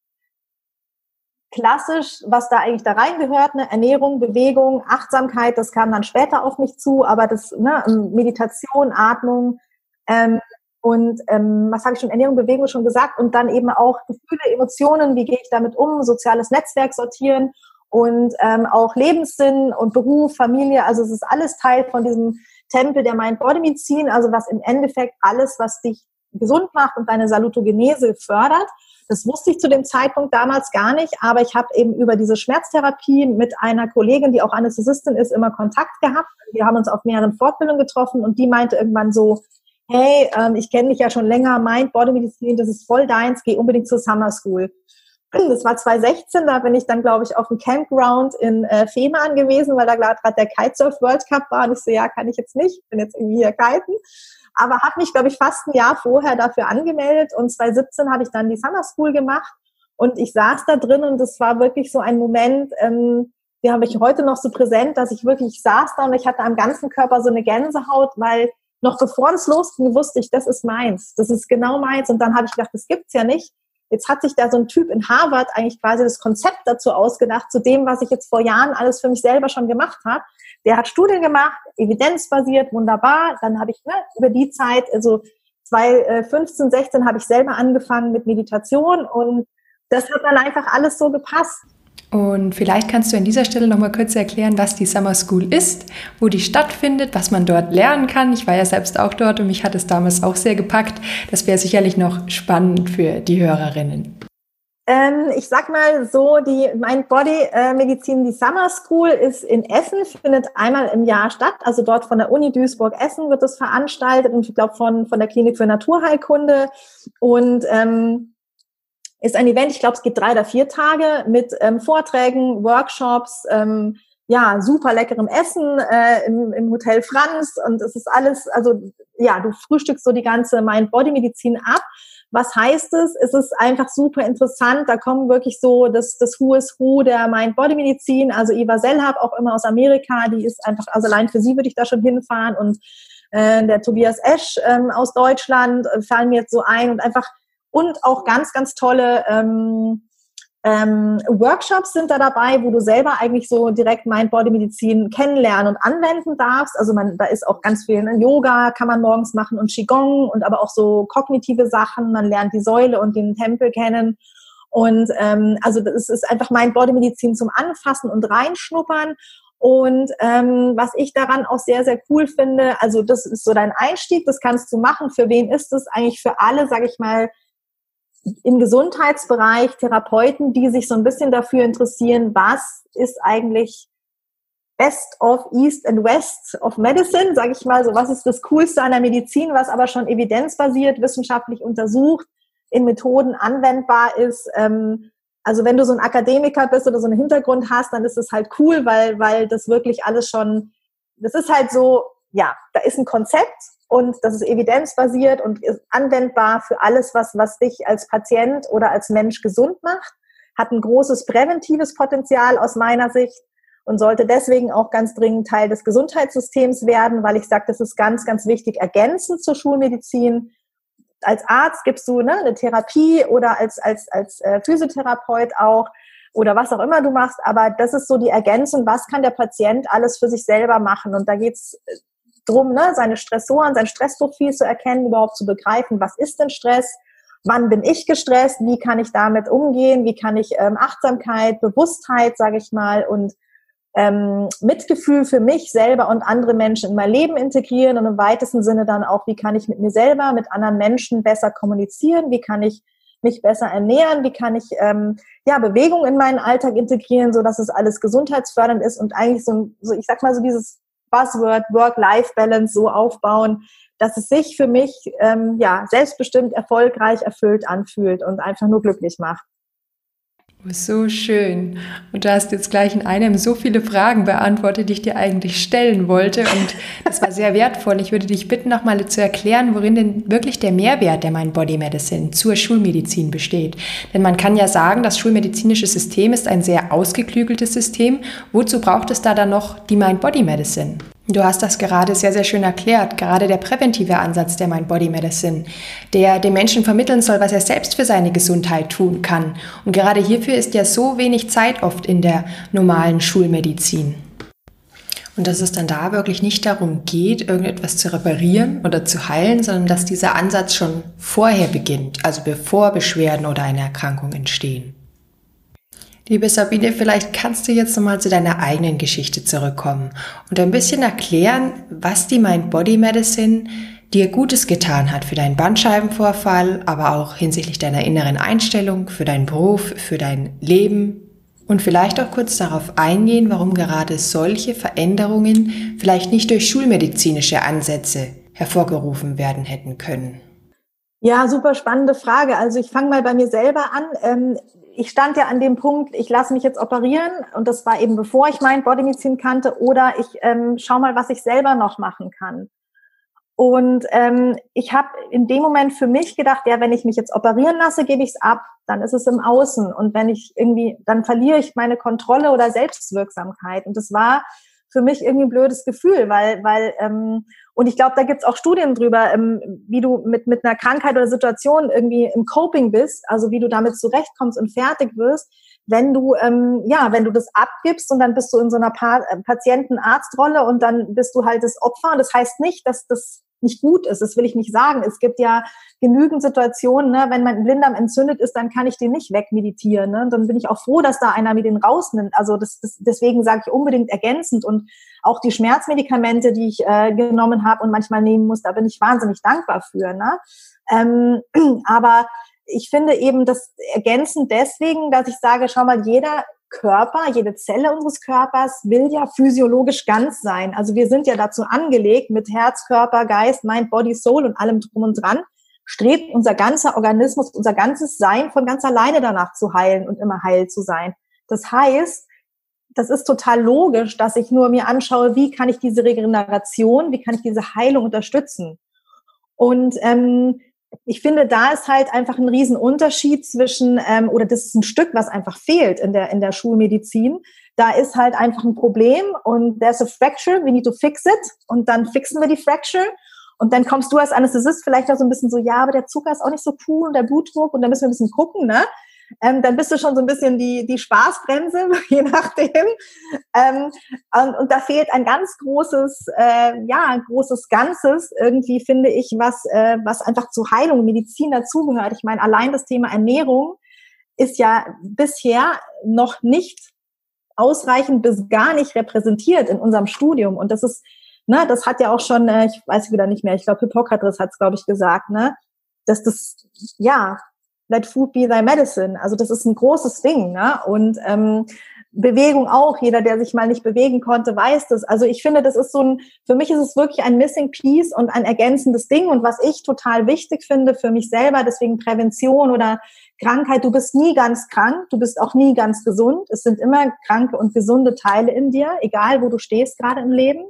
klassisch, was da eigentlich da reingehört, ne? Ernährung, Bewegung, Achtsamkeit, das kam dann später auf mich zu, aber das, ne, Meditation, Atmung, ähm, und ähm, was habe ich schon, Ernährung, Bewegung schon gesagt und dann eben auch Gefühle, Emotionen, wie gehe ich damit um, soziales Netzwerk sortieren und ähm, auch Lebenssinn und Beruf, Familie, also es ist alles Teil von diesem Tempel der Mind-Body-Medizin, also was im Endeffekt alles, was dich gesund macht und deine Salutogenese fördert. Das wusste ich zu dem Zeitpunkt damals gar nicht, aber ich habe eben über diese Schmerztherapie mit einer Kollegin, die auch Anästhesistin ist, immer Kontakt gehabt. Wir haben uns auf mehreren Fortbildungen getroffen und die meinte irgendwann so, hey, ähm, ich kenne dich ja schon länger, Mind, Body Medizin, das ist voll deins, geh unbedingt zur Summer School. Das war 2016, da bin ich dann, glaube ich, auf dem Campground in äh, Fehmarn gewesen, weil da gerade der Kitesurf World Cup war und ich so, ja, kann ich jetzt nicht, bin jetzt irgendwie hier kiten. Aber habe mich, glaube ich, fast ein Jahr vorher dafür angemeldet und 2017 habe ich dann die Summer School gemacht und ich saß da drin und es war wirklich so ein Moment, ähm, die habe ich heute noch so präsent, dass ich wirklich saß da und ich hatte am ganzen Körper so eine Gänsehaut, weil noch bevor es losging, wusste ich, das ist meins, das ist genau meins. Und dann habe ich gedacht, das gibt's ja nicht. Jetzt hat sich da so ein Typ in Harvard eigentlich quasi das Konzept dazu ausgedacht, zu dem, was ich jetzt vor Jahren alles für mich selber schon gemacht habe. Der hat Studien gemacht, evidenzbasiert, wunderbar. Dann habe ich ne, über die Zeit, also 2015, 16 habe ich selber angefangen mit Meditation und das hat dann einfach alles so gepasst. Und vielleicht kannst du an dieser Stelle noch mal kurz erklären, was die Summer School ist, wo die stattfindet, was man dort lernen kann. Ich war ja selbst auch dort und mich hat es damals auch sehr gepackt. Das wäre sicherlich noch spannend für die Hörerinnen. Ähm, ich sag mal so, die Mind Body äh, Medizin, die Summer School ist in Essen, findet einmal im Jahr statt. Also dort von der Uni Duisburg Essen wird es veranstaltet und ich glaube von, von der Klinik für Naturheilkunde. Und ähm, ist ein Event, ich glaube, es geht drei oder vier Tage mit ähm, Vorträgen, Workshops, ähm, ja, super leckerem Essen äh, im, im Hotel Franz und es ist alles, also ja, du frühstückst so die ganze Mind-Body-Medizin ab. Was heißt es? Es ist einfach super interessant. Da kommen wirklich so das, das Who is Who der Mind-Body-Medizin. Also Eva Sellhab, auch immer aus Amerika, die ist einfach, also allein für sie würde ich da schon hinfahren. Und äh, der Tobias Esch ähm, aus Deutschland äh, fallen mir jetzt so ein und einfach und auch ganz, ganz tolle ähm, ähm, Workshops sind da dabei, wo du selber eigentlich so direkt Mind-Body-Medizin kennenlernen und anwenden darfst. Also man, da ist auch ganz viel ne? Yoga kann man morgens machen und Qigong und aber auch so kognitive Sachen. Man lernt die Säule und den Tempel kennen. Und ähm, also das ist einfach Mind-Body-Medizin zum Anfassen und Reinschnuppern. Und ähm, was ich daran auch sehr, sehr cool finde, also das ist so dein Einstieg, das kannst du machen. Für wen ist es? Eigentlich für alle, sage ich mal, im Gesundheitsbereich Therapeuten, die sich so ein bisschen dafür interessieren, was ist eigentlich Best of East and West of Medicine, sage ich mal so, was ist das Coolste an der Medizin, was aber schon evidenzbasiert, wissenschaftlich untersucht, in Methoden anwendbar ist. Ähm, also wenn du so ein Akademiker bist oder so einen Hintergrund hast, dann ist es halt cool, weil, weil das wirklich alles schon, das ist halt so, ja, da ist ein Konzept und das ist evidenzbasiert und ist anwendbar für alles, was, was dich als Patient oder als Mensch gesund macht, hat ein großes präventives Potenzial aus meiner Sicht und sollte deswegen auch ganz dringend Teil des Gesundheitssystems werden, weil ich sage, das ist ganz, ganz wichtig, ergänzend zur Schulmedizin. Als Arzt gibst du ne, eine Therapie oder als, als, als äh, Physiotherapeut auch oder was auch immer du machst, aber das ist so die Ergänzung, was kann der Patient alles für sich selber machen. Und da geht's drum, ne, seine Stressoren, sein Stressprofil zu erkennen, überhaupt zu begreifen, was ist denn Stress, wann bin ich gestresst, wie kann ich damit umgehen, wie kann ich ähm, Achtsamkeit, Bewusstheit, sage ich mal, und ähm, Mitgefühl für mich selber und andere Menschen in mein Leben integrieren und im weitesten Sinne dann auch, wie kann ich mit mir selber, mit anderen Menschen besser kommunizieren, wie kann ich mich besser ernähren, wie kann ich ähm, ja Bewegung in meinen Alltag integrieren, so dass es alles gesundheitsfördernd ist und eigentlich so, so ich sag mal so dieses Buzzword Work-Life-Balance so aufbauen, dass es sich für mich ähm, ja selbstbestimmt, erfolgreich, erfüllt anfühlt und einfach nur glücklich macht. So schön. Und du hast jetzt gleich in einem so viele Fragen beantwortet, die ich dir eigentlich stellen wollte. Und das war sehr wertvoll. Ich würde dich bitten, nochmal zu erklären, worin denn wirklich der Mehrwert der Mind Body Medicine zur Schulmedizin besteht. Denn man kann ja sagen, das schulmedizinische System ist ein sehr ausgeklügeltes System. Wozu braucht es da dann noch die Mind Body Medicine? Du hast das gerade sehr, sehr schön erklärt. Gerade der präventive Ansatz der Mind Body Medicine, der dem Menschen vermitteln soll, was er selbst für seine Gesundheit tun kann. Und gerade hierfür ist ja so wenig Zeit oft in der normalen Schulmedizin. Und dass es dann da wirklich nicht darum geht, irgendetwas zu reparieren oder zu heilen, sondern dass dieser Ansatz schon vorher beginnt, also bevor Beschwerden oder eine Erkrankung entstehen. Liebe Sabine, vielleicht kannst du jetzt nochmal zu deiner eigenen Geschichte zurückkommen und ein bisschen erklären, was die Mind-Body Medicine dir Gutes getan hat für deinen Bandscheibenvorfall, aber auch hinsichtlich deiner inneren Einstellung, für deinen Beruf, für dein Leben und vielleicht auch kurz darauf eingehen, warum gerade solche Veränderungen vielleicht nicht durch schulmedizinische Ansätze hervorgerufen werden hätten können. Ja, super spannende Frage. Also ich fange mal bei mir selber an. Ich stand ja an dem Punkt, ich lasse mich jetzt operieren und das war eben bevor ich mein Bodymedizin kannte oder ich ähm, schau mal, was ich selber noch machen kann. Und ähm, ich habe in dem Moment für mich gedacht, ja, wenn ich mich jetzt operieren lasse, gebe ich es ab, dann ist es im Außen. Und wenn ich irgendwie, dann verliere ich meine Kontrolle oder Selbstwirksamkeit. Und das war für mich irgendwie ein blödes Gefühl, weil, weil ähm, und ich glaube, da gibt's auch Studien drüber, ähm, wie du mit, mit einer Krankheit oder Situation irgendwie im Coping bist, also wie du damit zurechtkommst und fertig wirst, wenn du, ähm, ja, wenn du das abgibst und dann bist du in so einer pa äh, Patienten-Arzt-Rolle und dann bist du halt das Opfer. Und das heißt nicht, dass das nicht gut ist. Das will ich nicht sagen. Es gibt ja genügend Situationen, ne, wenn mein Blinddarm entzündet ist, dann kann ich den nicht wegmeditieren. Ne? Dann bin ich auch froh, dass da einer mir den rausnimmt. Also das, das, deswegen sage ich unbedingt ergänzend und auch die Schmerzmedikamente, die ich äh, genommen habe und manchmal nehmen muss, da bin ich wahnsinnig dankbar für. Ne? Ähm, *clears throat* aber ich finde eben das ergänzend deswegen, dass ich sage, schau mal, jeder Körper, jede Zelle unseres Körpers will ja physiologisch ganz sein. Also wir sind ja dazu angelegt, mit Herz, Körper, Geist, Mind, Body, Soul und allem drum und dran, strebt unser ganzer Organismus, unser ganzes Sein von ganz alleine danach zu heilen und immer heil zu sein. Das heißt, das ist total logisch, dass ich nur mir anschaue, wie kann ich diese Regeneration, wie kann ich diese Heilung unterstützen. Und ähm, ich finde, da ist halt einfach ein Riesenunterschied zwischen, ähm, oder das ist ein Stück, was einfach fehlt in der, in der Schulmedizin. Da ist halt einfach ein Problem und there's a fracture, we need to fix it. Und dann fixen wir die Fracture. Und dann kommst du als Anästhesist vielleicht auch so ein bisschen so, ja, aber der Zucker ist auch nicht so cool und der Blutdruck und da müssen wir ein bisschen gucken, ne? Ähm, dann bist du schon so ein bisschen die, die Spaßbremse, *laughs* je nachdem. Ähm, und, und da fehlt ein ganz großes, äh, ja, ein großes Ganzes, irgendwie finde ich, was, äh, was einfach zu Heilung, Medizin dazugehört. Ich meine, allein das Thema Ernährung ist ja bisher noch nicht ausreichend bis gar nicht repräsentiert in unserem Studium. Und das ist, ne, das hat ja auch schon, äh, ich weiß wieder nicht mehr, ich glaube, Hippokrates hat es, glaube ich, gesagt, ne, dass das, ja, let food be thy medicine. Also das ist ein großes Ding. Ne? Und ähm, Bewegung auch. Jeder, der sich mal nicht bewegen konnte, weiß das. Also ich finde, das ist so ein, für mich ist es wirklich ein Missing Piece und ein ergänzendes Ding. Und was ich total wichtig finde für mich selber, deswegen Prävention oder Krankheit, du bist nie ganz krank, du bist auch nie ganz gesund. Es sind immer kranke und gesunde Teile in dir, egal wo du stehst gerade im Leben.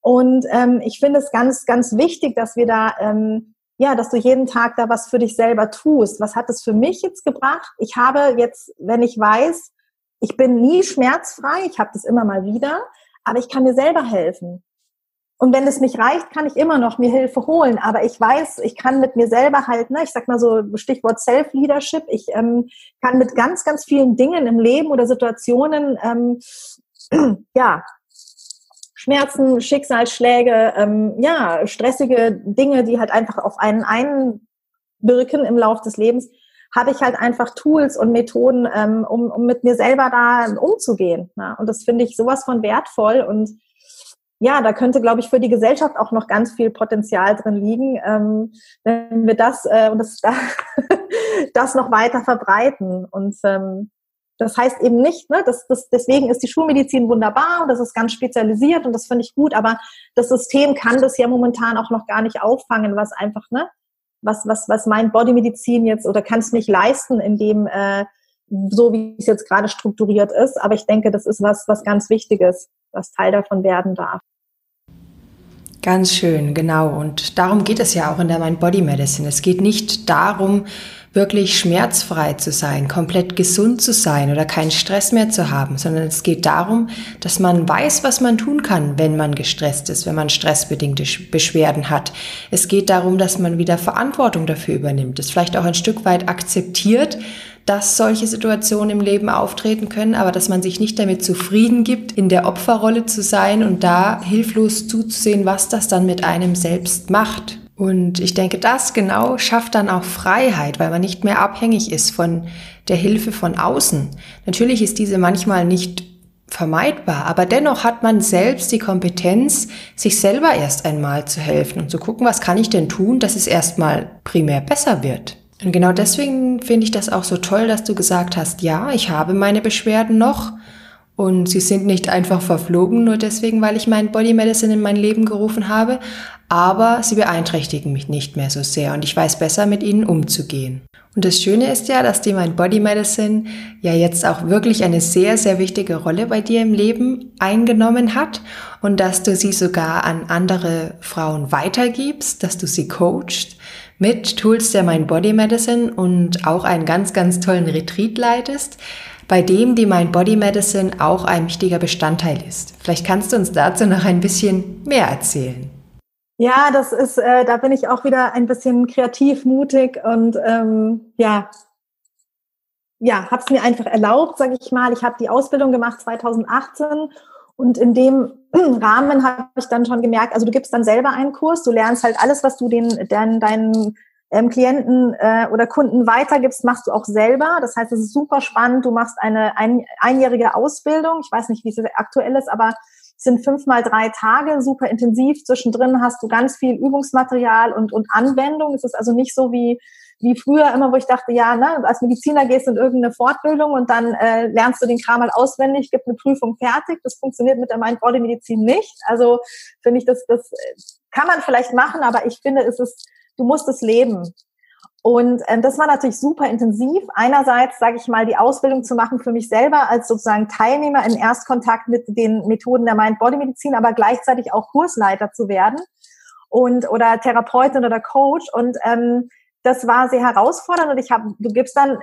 Und ähm, ich finde es ganz, ganz wichtig, dass wir da ähm, ja, dass du jeden Tag da was für dich selber tust. Was hat es für mich jetzt gebracht? Ich habe jetzt, wenn ich weiß, ich bin nie schmerzfrei, ich habe das immer mal wieder, aber ich kann mir selber helfen. Und wenn es nicht reicht, kann ich immer noch mir Hilfe holen. Aber ich weiß, ich kann mit mir selber halt, ne, ich sag mal so Stichwort Self-Leadership, ich ähm, kann mit ganz, ganz vielen Dingen im Leben oder Situationen ähm, *clears throat* ja Schmerzen, Schicksalsschläge, ähm, ja, stressige Dinge, die halt einfach auf einen einwirken im Lauf des Lebens, habe ich halt einfach Tools und Methoden, ähm, um, um mit mir selber da umzugehen. Ne? Und das finde ich sowas von wertvoll und ja, da könnte, glaube ich, für die Gesellschaft auch noch ganz viel Potenzial drin liegen, ähm, wenn wir das äh, das, *laughs* das noch weiter verbreiten. Und ähm, das heißt eben nicht, ne, das, das, deswegen ist die Schulmedizin wunderbar und das ist ganz spezialisiert und das finde ich gut, aber das System kann das ja momentan auch noch gar nicht auffangen, was einfach, ne, was, was, was mein Bodymedizin jetzt oder kann es nicht leisten, indem äh, so wie es jetzt gerade strukturiert ist. Aber ich denke, das ist was, was ganz Wichtiges, was Teil davon werden darf. Ganz schön, genau. Und darum geht es ja auch in der Mind Body Medicine. Es geht nicht darum, wirklich schmerzfrei zu sein, komplett gesund zu sein oder keinen Stress mehr zu haben, sondern es geht darum, dass man weiß, was man tun kann, wenn man gestresst ist, wenn man stressbedingte Beschwerden hat. Es geht darum, dass man wieder Verantwortung dafür übernimmt, es vielleicht auch ein Stück weit akzeptiert, dass solche Situationen im Leben auftreten können, aber dass man sich nicht damit zufrieden gibt, in der Opferrolle zu sein und da hilflos zuzusehen, was das dann mit einem selbst macht. Und ich denke, das genau schafft dann auch Freiheit, weil man nicht mehr abhängig ist von der Hilfe von außen. Natürlich ist diese manchmal nicht vermeidbar, aber dennoch hat man selbst die Kompetenz, sich selber erst einmal zu helfen und zu gucken, was kann ich denn tun, dass es erstmal primär besser wird. Und genau deswegen finde ich das auch so toll, dass du gesagt hast, ja, ich habe meine Beschwerden noch und sie sind nicht einfach verflogen, nur deswegen, weil ich mein Body Medicine in mein Leben gerufen habe, aber sie beeinträchtigen mich nicht mehr so sehr und ich weiß besser mit ihnen umzugehen. Und das Schöne ist ja, dass die Mind Body Medicine ja jetzt auch wirklich eine sehr, sehr wichtige Rolle bei dir im Leben eingenommen hat und dass du sie sogar an andere Frauen weitergibst, dass du sie coachst mit Tools der Mind Body Medicine und auch einen ganz, ganz tollen Retreat leitest, bei dem die Mind Body Medicine auch ein wichtiger Bestandteil ist. Vielleicht kannst du uns dazu noch ein bisschen mehr erzählen. Ja, das ist, äh, da bin ich auch wieder ein bisschen kreativ, mutig und ähm, ja, ja, habe es mir einfach erlaubt, sage ich mal. Ich habe die Ausbildung gemacht 2018 Und in dem *clears throat* Rahmen habe ich dann schon gemerkt, also du gibst dann selber einen Kurs, du lernst halt alles, was du den, den deinen ähm, Klienten äh, oder Kunden weitergibst, machst du auch selber. Das heißt, es ist super spannend. Du machst eine ein, einjährige Ausbildung. Ich weiß nicht, wie es aktuell ist, aber es sind fünf mal drei Tage, super intensiv. Zwischendrin hast du ganz viel Übungsmaterial und, und Anwendung. Es ist also nicht so wie wie früher immer, wo ich dachte, ja, ne, als Mediziner gehst du in irgendeine Fortbildung und dann äh, lernst du den Kram mal auswendig, gibt eine Prüfung fertig. Das funktioniert mit der Mind-Body-Medizin nicht. Also finde ich, das, das kann man vielleicht machen, aber ich finde, es ist, du musst es leben. Und ähm, das war natürlich super intensiv. Einerseits, sage ich mal, die Ausbildung zu machen für mich selber als sozusagen Teilnehmer in Erstkontakt mit den Methoden der Mind-Body-Medizin, aber gleichzeitig auch Kursleiter zu werden und oder Therapeutin oder Coach. Und ähm, das war sehr herausfordernd und ich habe, du gibst dann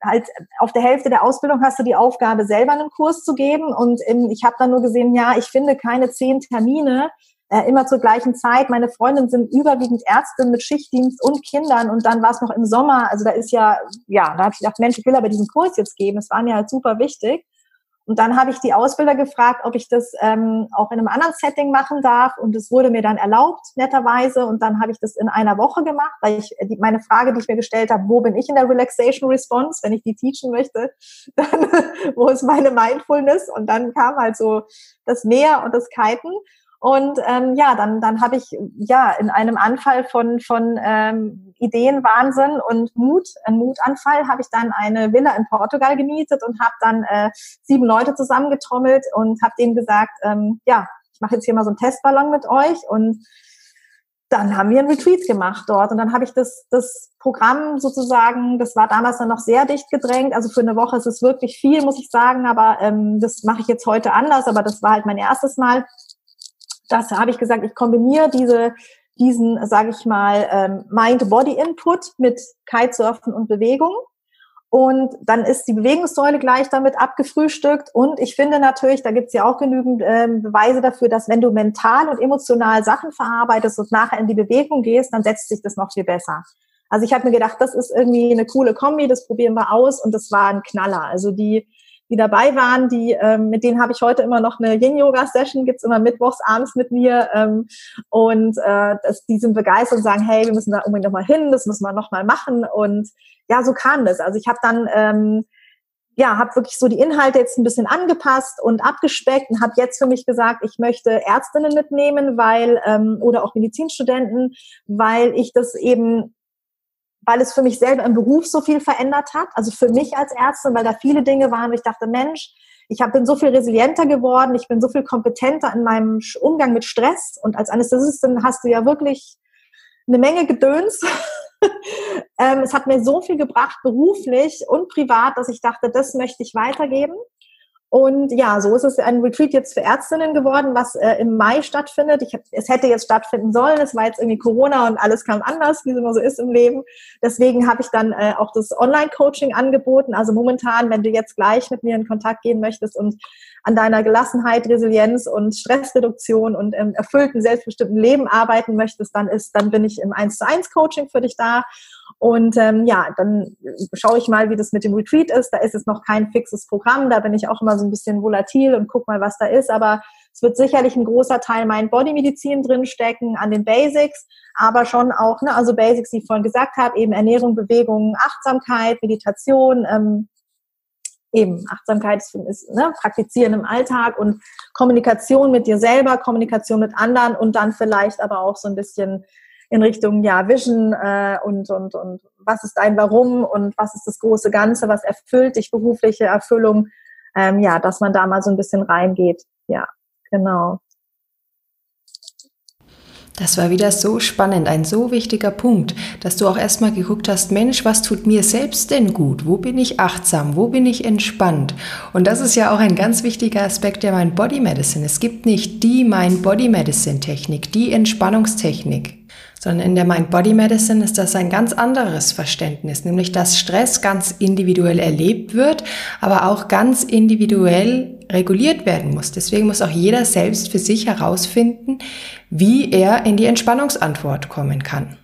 halt auf der Hälfte der Ausbildung hast du die Aufgabe, selber einen Kurs zu geben und in, ich habe dann nur gesehen, ja, ich finde keine zehn Termine äh, immer zur gleichen Zeit. Meine Freundinnen sind überwiegend Ärzte mit Schichtdienst und Kindern und dann war es noch im Sommer, also da ist ja, ja, da habe ich gedacht, Mensch, ich will aber diesen Kurs jetzt geben. Es war mir halt super wichtig. Und dann habe ich die Ausbilder gefragt, ob ich das ähm, auch in einem anderen Setting machen darf. Und es wurde mir dann erlaubt, netterweise. Und dann habe ich das in einer Woche gemacht, weil ich die, meine Frage, die ich mir gestellt habe, wo bin ich in der Relaxation Response, wenn ich die teachen möchte, *laughs* dann wo ist meine Mindfulness? Und dann kam halt so das Meer und das Kiten. Und ähm, ja, dann, dann habe ich ja in einem Anfall von, von ähm, Ideenwahnsinn und Mut, ein Mutanfall, habe ich dann eine Villa in Portugal gemietet und habe dann äh, sieben Leute zusammengetrommelt und habe denen gesagt, ähm, ja, ich mache jetzt hier mal so einen Testballon mit euch. Und dann haben wir ein Retreat gemacht dort. Und dann habe ich das, das Programm sozusagen, das war damals dann noch sehr dicht gedrängt, also für eine Woche ist es wirklich viel, muss ich sagen, aber ähm, das mache ich jetzt heute anders, aber das war halt mein erstes Mal das habe ich gesagt, ich kombiniere diese, diesen, sage ich mal, ähm, Mind-Body-Input mit Kitesurfen und Bewegung. Und dann ist die Bewegungssäule gleich damit abgefrühstückt. Und ich finde natürlich, da gibt es ja auch genügend ähm, Beweise dafür, dass wenn du mental und emotional Sachen verarbeitest und nachher in die Bewegung gehst, dann setzt sich das noch viel besser. Also ich habe mir gedacht, das ist irgendwie eine coole Kombi, das probieren wir aus und das war ein Knaller. Also die die dabei waren, die, ähm, mit denen habe ich heute immer noch eine Yin-Yoga-Session, gibt's immer mittwochs abends mit mir. Ähm, und äh, das, die sind begeistert und sagen, hey, wir müssen da unbedingt nochmal hin, das müssen wir nochmal machen. Und ja, so kam das. Also ich habe dann ähm, ja, habe wirklich so die Inhalte jetzt ein bisschen angepasst und abgespeckt und habe jetzt für mich gesagt, ich möchte Ärztinnen mitnehmen, weil ähm, oder auch Medizinstudenten, weil ich das eben weil es für mich selber im Beruf so viel verändert hat. Also für mich als Ärztin, weil da viele Dinge waren, wo ich dachte, Mensch, ich hab, bin so viel resilienter geworden, ich bin so viel kompetenter in meinem Umgang mit Stress. Und als Anästhesistin hast du ja wirklich eine Menge Gedöns. *laughs* ähm, es hat mir so viel gebracht, beruflich und privat, dass ich dachte, das möchte ich weitergeben. Und ja, so ist es ein Retreat jetzt für Ärztinnen geworden, was äh, im Mai stattfindet. Ich, es hätte jetzt stattfinden sollen, es war jetzt irgendwie Corona und alles kam anders, wie es immer so ist im Leben. Deswegen habe ich dann äh, auch das Online-Coaching angeboten. Also momentan, wenn du jetzt gleich mit mir in Kontakt gehen möchtest und an deiner Gelassenheit, Resilienz und Stressreduktion und ähm, erfüllten, selbstbestimmten Leben arbeiten möchtest, dann ist, dann bin ich im 1 zu 1 Coaching für dich da. Und ähm, ja, dann schaue ich mal, wie das mit dem Retreat ist. Da ist es noch kein fixes Programm. Da bin ich auch immer so ein bisschen volatil und guck mal, was da ist. Aber es wird sicherlich ein großer Teil mein Bodymedizin drinstecken an den Basics, aber schon auch, ne, also Basics, die ich vorhin gesagt habe, eben Ernährung, Bewegung, Achtsamkeit, Meditation, ähm, eben Achtsamkeit ist, ist ne, praktizieren im Alltag und Kommunikation mit dir selber, Kommunikation mit anderen und dann vielleicht aber auch so ein bisschen in Richtung ja Vision äh, und und und was ist dein Warum und was ist das große Ganze, was erfüllt dich berufliche Erfüllung, ähm, ja, dass man da mal so ein bisschen reingeht, ja, genau. Das war wieder so spannend, ein so wichtiger Punkt, dass du auch erstmal geguckt hast, Mensch, was tut mir selbst denn gut? Wo bin ich achtsam? Wo bin ich entspannt? Und das ist ja auch ein ganz wichtiger Aspekt der Mind Body Medicine. Es gibt nicht die Mind Body Medicine Technik, die Entspannungstechnik sondern in der Mind-Body-Medicine ist das ein ganz anderes Verständnis, nämlich dass Stress ganz individuell erlebt wird, aber auch ganz individuell reguliert werden muss. Deswegen muss auch jeder selbst für sich herausfinden, wie er in die Entspannungsantwort kommen kann.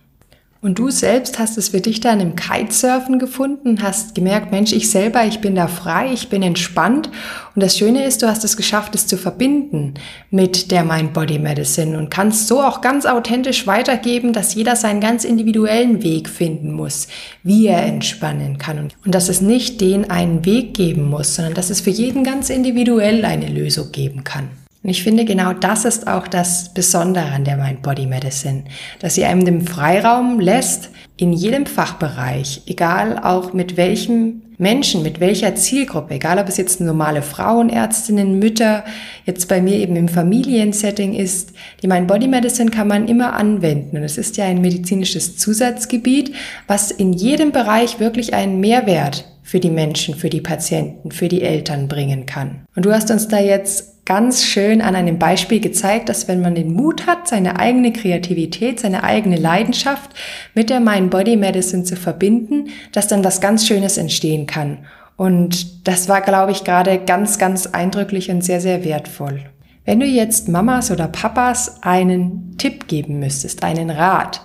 Und du selbst hast es für dich dann im Kitesurfen gefunden, hast gemerkt, Mensch, ich selber, ich bin da frei, ich bin entspannt. Und das Schöne ist, du hast es geschafft, es zu verbinden mit der Mind Body Medicine und kannst so auch ganz authentisch weitergeben, dass jeder seinen ganz individuellen Weg finden muss, wie er entspannen kann. Und dass es nicht den einen Weg geben muss, sondern dass es für jeden ganz individuell eine Lösung geben kann. Und ich finde, genau das ist auch das Besondere an der Mind Body Medicine, dass sie einem den Freiraum lässt, in jedem Fachbereich, egal auch mit welchem Menschen, mit welcher Zielgruppe, egal ob es jetzt normale Frauenärztinnen, Mütter, jetzt bei mir eben im Familiensetting ist, die Mind Body Medicine kann man immer anwenden. Und es ist ja ein medizinisches Zusatzgebiet, was in jedem Bereich wirklich einen Mehrwert für die Menschen, für die Patienten, für die Eltern bringen kann. Und du hast uns da jetzt ganz schön an einem Beispiel gezeigt, dass wenn man den Mut hat, seine eigene Kreativität, seine eigene Leidenschaft mit der Mind Body Medicine zu verbinden, dass dann was ganz Schönes entstehen kann. Und das war, glaube ich, gerade ganz, ganz eindrücklich und sehr, sehr wertvoll. Wenn du jetzt Mamas oder Papas einen Tipp geben müsstest, einen Rat,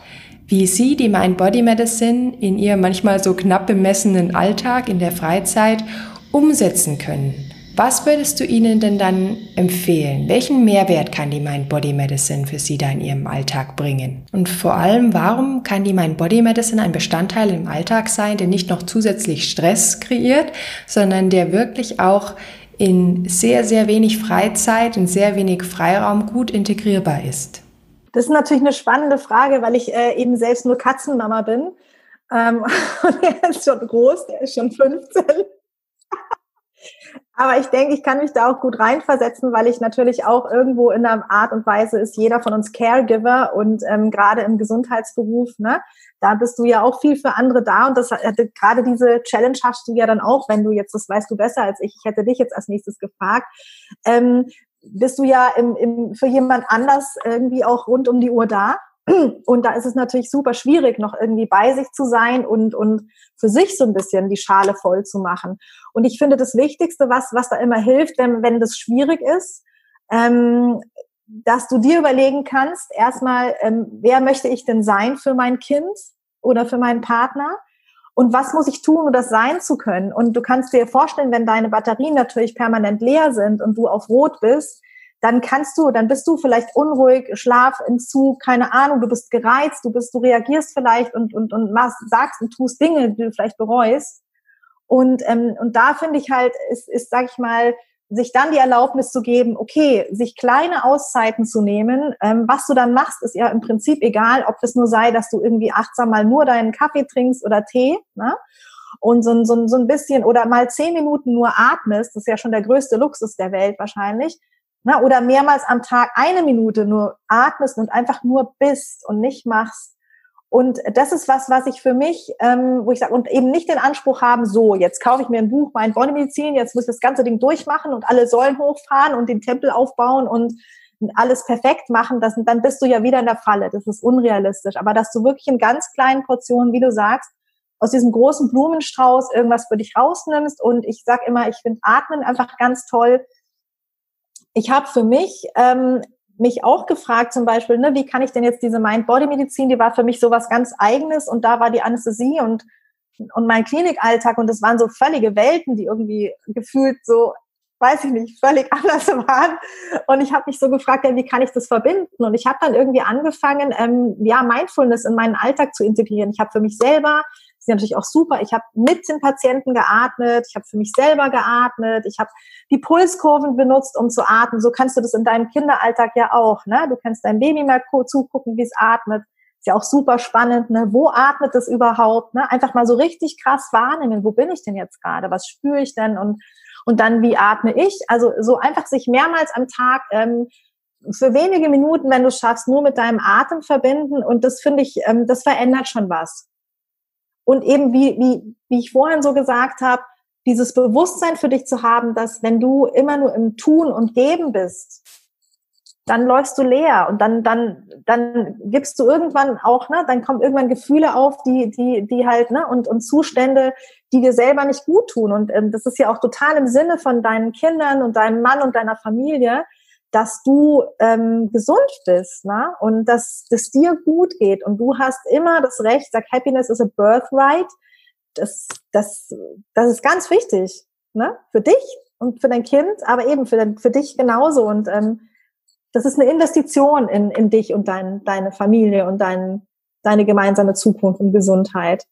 wie sie die Mind Body Medicine in ihrem manchmal so knapp bemessenen Alltag in der Freizeit umsetzen können, was würdest du ihnen denn dann empfehlen? Welchen Mehrwert kann die Mind Body Medicine für sie da in ihrem Alltag bringen? Und vor allem, warum kann die Mind Body Medicine ein Bestandteil im Alltag sein, der nicht noch zusätzlich Stress kreiert, sondern der wirklich auch in sehr, sehr wenig Freizeit, in sehr wenig Freiraum gut integrierbar ist? Das ist natürlich eine spannende Frage, weil ich äh, eben selbst nur Katzenmama bin. Ähm, *laughs* und er ist schon groß, der ist schon 15. Aber ich denke, ich kann mich da auch gut reinversetzen, weil ich natürlich auch irgendwo in einer Art und Weise ist jeder von uns Caregiver und ähm, gerade im Gesundheitsberuf, ne, da bist du ja auch viel für andere da und das gerade diese Challenge hast du ja dann auch, wenn du jetzt, das weißt du besser als ich, ich hätte dich jetzt als nächstes gefragt, ähm, bist du ja im, im, für jemand anders irgendwie auch rund um die Uhr da und da ist es natürlich super schwierig, noch irgendwie bei sich zu sein und, und für sich so ein bisschen die Schale voll zu machen. Und ich finde, das Wichtigste, was, was da immer hilft, wenn, wenn das schwierig ist, ähm, dass du dir überlegen kannst, erstmal, ähm, wer möchte ich denn sein für mein Kind oder für meinen Partner? Und was muss ich tun, um das sein zu können? Und du kannst dir vorstellen, wenn deine Batterien natürlich permanent leer sind und du auf Rot bist, dann kannst du, dann bist du vielleicht unruhig, Schlafentzug, keine Ahnung, du bist gereizt, du bist, du reagierst vielleicht und, und, und machst, sagst und tust Dinge, die du vielleicht bereust. Und, ähm, und da finde ich halt, ist, ist, sag ich mal, sich dann die Erlaubnis zu geben, okay, sich kleine Auszeiten zu nehmen. Ähm, was du dann machst, ist ja im Prinzip egal, ob das nur sei, dass du irgendwie achtsam mal nur deinen Kaffee trinkst oder Tee. Ne? Und so, so, so ein bisschen oder mal zehn Minuten nur atmest, das ist ja schon der größte Luxus der Welt wahrscheinlich, na, oder mehrmals am Tag eine Minute nur atmest und einfach nur bist und nicht machst. Und das ist was, was ich für mich, ähm, wo ich sage, und eben nicht den Anspruch haben, so, jetzt kaufe ich mir ein Buch, mein Bodymedizin, jetzt muss ich das ganze Ding durchmachen und alle Säulen hochfahren und den Tempel aufbauen und alles perfekt machen, das, dann bist du ja wieder in der Falle. Das ist unrealistisch. Aber dass du wirklich in ganz kleinen Portionen, wie du sagst, aus diesem großen Blumenstrauß irgendwas für dich rausnimmst. Und ich sage immer, ich finde Atmen einfach ganz toll ich habe für mich ähm, mich auch gefragt, zum Beispiel, ne, wie kann ich denn jetzt diese Mind-Body-Medizin, die war für mich so was ganz Eigenes und da war die Anästhesie und, und mein Klinikalltag und das waren so völlige Welten, die irgendwie gefühlt so, weiß ich nicht, völlig *laughs* anders waren. Und ich habe mich so gefragt, ja, wie kann ich das verbinden? Und ich habe dann irgendwie angefangen, ähm, ja, Mindfulness in meinen Alltag zu integrieren. Ich habe für mich selber ist natürlich auch super. Ich habe mit den Patienten geatmet, ich habe für mich selber geatmet, ich habe die Pulskurven benutzt, um zu atmen. So kannst du das in deinem Kinderalltag ja auch. Ne? Du kannst deinem Baby mal zugucken, wie es atmet. Ist ja auch super spannend. Ne? Wo atmet es überhaupt? Ne? Einfach mal so richtig krass wahrnehmen. Wo bin ich denn jetzt gerade? Was spüre ich denn? Und und dann wie atme ich? Also so einfach sich mehrmals am Tag ähm, für wenige Minuten, wenn du schaffst, nur mit deinem Atem verbinden. Und das finde ich, ähm, das verändert schon was. Und eben, wie, wie, wie ich vorhin so gesagt habe, dieses Bewusstsein für dich zu haben, dass wenn du immer nur im Tun und Geben bist, dann läufst du leer und dann, dann, dann gibst du irgendwann auch, ne, dann kommen irgendwann Gefühle auf, die, die, die halt, ne, und, und Zustände, die dir selber nicht gut tun. Und ähm, das ist ja auch total im Sinne von deinen Kindern und deinem Mann und deiner Familie, dass du ähm, gesund bist ne? und dass es dir gut geht. Und du hast immer das Recht, sag Happiness is a birthright. Das, das, das ist ganz wichtig ne? für dich und für dein Kind, aber eben für, für dich genauso. Und ähm, das ist eine Investition in, in dich und dein, deine Familie und dein, deine gemeinsame Zukunft und Gesundheit.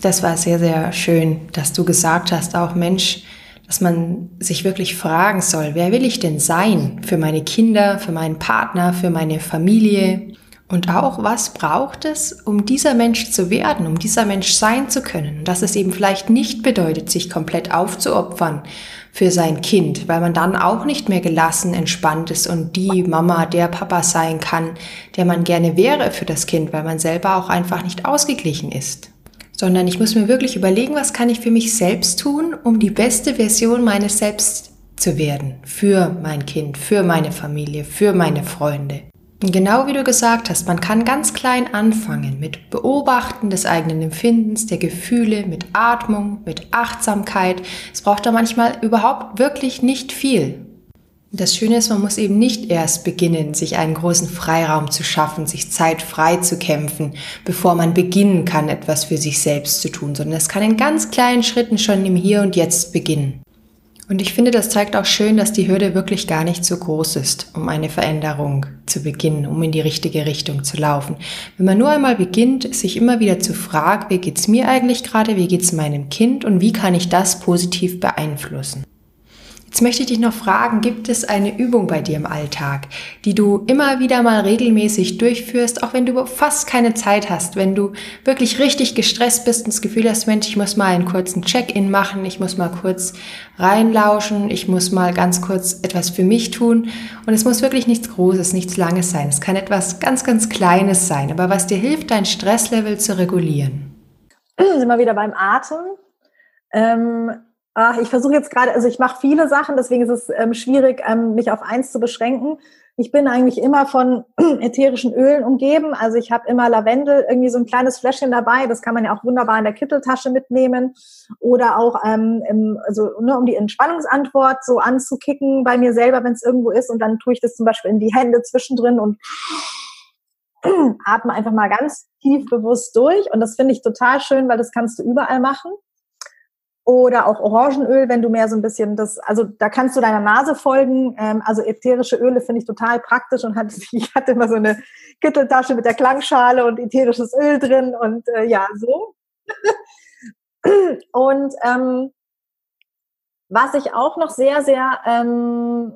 Das war sehr, sehr schön, dass du gesagt hast, auch Mensch, dass man sich wirklich fragen soll, wer will ich denn sein für meine Kinder, für meinen Partner, für meine Familie? Und auch, was braucht es, um dieser Mensch zu werden, um dieser Mensch sein zu können? Dass es eben vielleicht nicht bedeutet, sich komplett aufzuopfern für sein Kind, weil man dann auch nicht mehr gelassen, entspannt ist und die Mama, der Papa sein kann, der man gerne wäre für das Kind, weil man selber auch einfach nicht ausgeglichen ist sondern ich muss mir wirklich überlegen, was kann ich für mich selbst tun, um die beste Version meines Selbst zu werden, für mein Kind, für meine Familie, für meine Freunde. Und genau wie du gesagt hast, man kann ganz klein anfangen mit Beobachten des eigenen Empfindens, der Gefühle, mit Atmung, mit Achtsamkeit. Es braucht da manchmal überhaupt wirklich nicht viel. Das Schöne ist, man muss eben nicht erst beginnen, sich einen großen Freiraum zu schaffen, sich Zeit frei zu kämpfen, bevor man beginnen kann, etwas für sich selbst zu tun, sondern es kann in ganz kleinen Schritten schon im Hier und Jetzt beginnen. Und ich finde, das zeigt auch schön, dass die Hürde wirklich gar nicht so groß ist, um eine Veränderung zu beginnen, um in die richtige Richtung zu laufen. Wenn man nur einmal beginnt, sich immer wieder zu fragen, wie geht's mir eigentlich gerade, wie geht's meinem Kind und wie kann ich das positiv beeinflussen? Jetzt möchte ich dich noch fragen, gibt es eine Übung bei dir im Alltag, die du immer wieder mal regelmäßig durchführst, auch wenn du fast keine Zeit hast, wenn du wirklich richtig gestresst bist und das Gefühl hast, Mensch, ich muss mal einen kurzen Check-in machen, ich muss mal kurz reinlauschen, ich muss mal ganz kurz etwas für mich tun und es muss wirklich nichts Großes, nichts Langes sein. Es kann etwas ganz, ganz Kleines sein, aber was dir hilft, dein Stresslevel zu regulieren. Sind wir wieder beim Atem. Ähm Ach, ich versuche jetzt gerade, also ich mache viele Sachen, deswegen ist es ähm, schwierig, ähm, mich auf eins zu beschränken. Ich bin eigentlich immer von *clears throat* ätherischen Ölen umgeben. Also ich habe immer Lavendel, irgendwie so ein kleines Fläschchen dabei. Das kann man ja auch wunderbar in der Kitteltasche mitnehmen. Oder auch, ähm, im, also, ne, um die Entspannungsantwort so anzukicken bei mir selber, wenn es irgendwo ist. Und dann tue ich das zum Beispiel in die Hände zwischendrin und *clears throat* atme einfach mal ganz tief bewusst durch. Und das finde ich total schön, weil das kannst du überall machen. Oder auch Orangenöl, wenn du mehr so ein bisschen das, also da kannst du deiner Nase folgen. Ähm, also ätherische Öle finde ich total praktisch und hatte, *laughs* ich hatte immer so eine Kitteltasche mit der Klangschale und ätherisches Öl drin und äh, ja, so. *laughs* und ähm, was ich auch noch sehr, sehr ähm,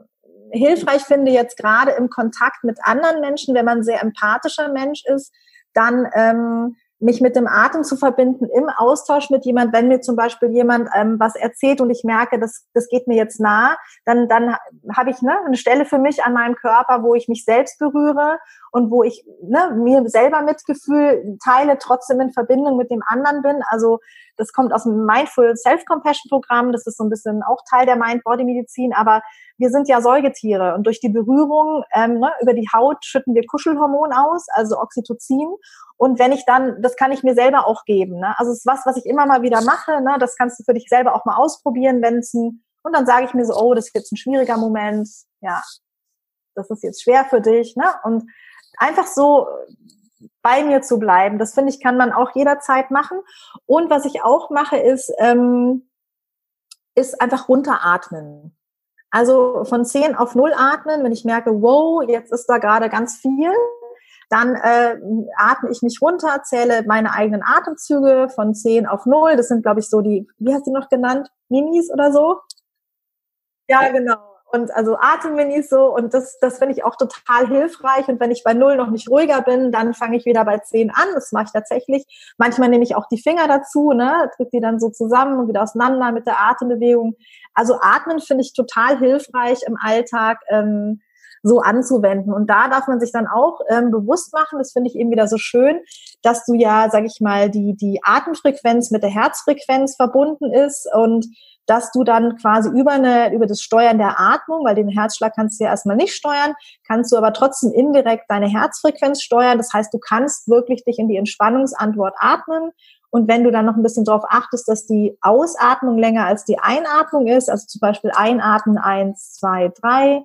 hilfreich finde, jetzt gerade im Kontakt mit anderen Menschen, wenn man sehr empathischer Mensch ist, dann ähm, mich mit dem Atem zu verbinden im Austausch mit jemand, wenn mir zum Beispiel jemand ähm, was erzählt und ich merke, das, das geht mir jetzt nah, dann, dann habe ich ne, eine Stelle für mich an meinem Körper, wo ich mich selbst berühre und wo ich ne, mir selber Mitgefühl teile, trotzdem in Verbindung mit dem anderen bin. Also das kommt aus dem Mindful Self-Compassion Programm, das ist so ein bisschen auch Teil der Mind-Body-Medizin, aber wir sind ja Säugetiere und durch die Berührung ähm, ne, über die Haut schütten wir Kuschelhormon aus, also Oxytocin. Und wenn ich dann, das kann ich mir selber auch geben. Ne? Also es ist was, was ich immer mal wieder mache. Ne? Das kannst du für dich selber auch mal ausprobieren, wenn es ein, und dann sage ich mir so, oh, das ist jetzt ein schwieriger Moment, ja, das ist jetzt schwer für dich. Ne? Und einfach so bei mir zu bleiben, das finde ich, kann man auch jederzeit machen. Und was ich auch mache, ist, ähm, ist einfach runteratmen. Also von 10 auf 0 atmen, wenn ich merke, wow, jetzt ist da gerade ganz viel, dann äh, atme ich mich runter, zähle meine eigenen Atemzüge von 10 auf 0. Das sind, glaube ich, so die, wie hast du noch genannt? Minis oder so? Ja, genau und also Atemminis so und das, das finde ich auch total hilfreich und wenn ich bei null noch nicht ruhiger bin, dann fange ich wieder bei zehn an, das mache ich tatsächlich. Manchmal nehme ich auch die Finger dazu, ne, drücke die dann so zusammen und wieder auseinander mit der Atembewegung. Also Atmen finde ich total hilfreich im Alltag. Ähm, so anzuwenden. Und da darf man sich dann auch ähm, bewusst machen, das finde ich eben wieder so schön, dass du ja, sag ich mal, die, die Atemfrequenz mit der Herzfrequenz verbunden ist und dass du dann quasi über eine, über das Steuern der Atmung, weil den Herzschlag kannst du ja erstmal nicht steuern, kannst du aber trotzdem indirekt deine Herzfrequenz steuern. Das heißt, du kannst wirklich dich in die Entspannungsantwort atmen. Und wenn du dann noch ein bisschen darauf achtest, dass die Ausatmung länger als die Einatmung ist, also zum Beispiel einatmen, eins, zwei, drei,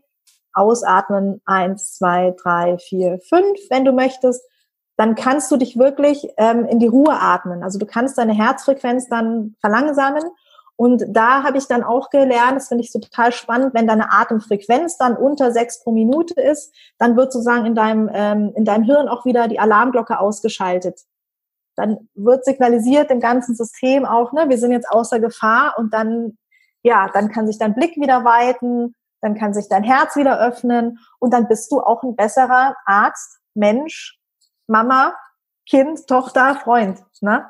ausatmen, eins, zwei, drei, vier, fünf, wenn du möchtest, dann kannst du dich wirklich ähm, in die Ruhe atmen. Also du kannst deine Herzfrequenz dann verlangsamen. Und da habe ich dann auch gelernt, das finde ich total spannend, wenn deine Atemfrequenz dann unter sechs pro Minute ist, dann wird sozusagen in deinem, ähm, in deinem Hirn auch wieder die Alarmglocke ausgeschaltet. Dann wird signalisiert dem ganzen System auch, ne, wir sind jetzt außer Gefahr und dann, ja, dann kann sich dein Blick wieder weiten, dann kann sich dein Herz wieder öffnen und dann bist du auch ein besserer Arzt, Mensch, Mama, Kind, Tochter, Freund. Ne?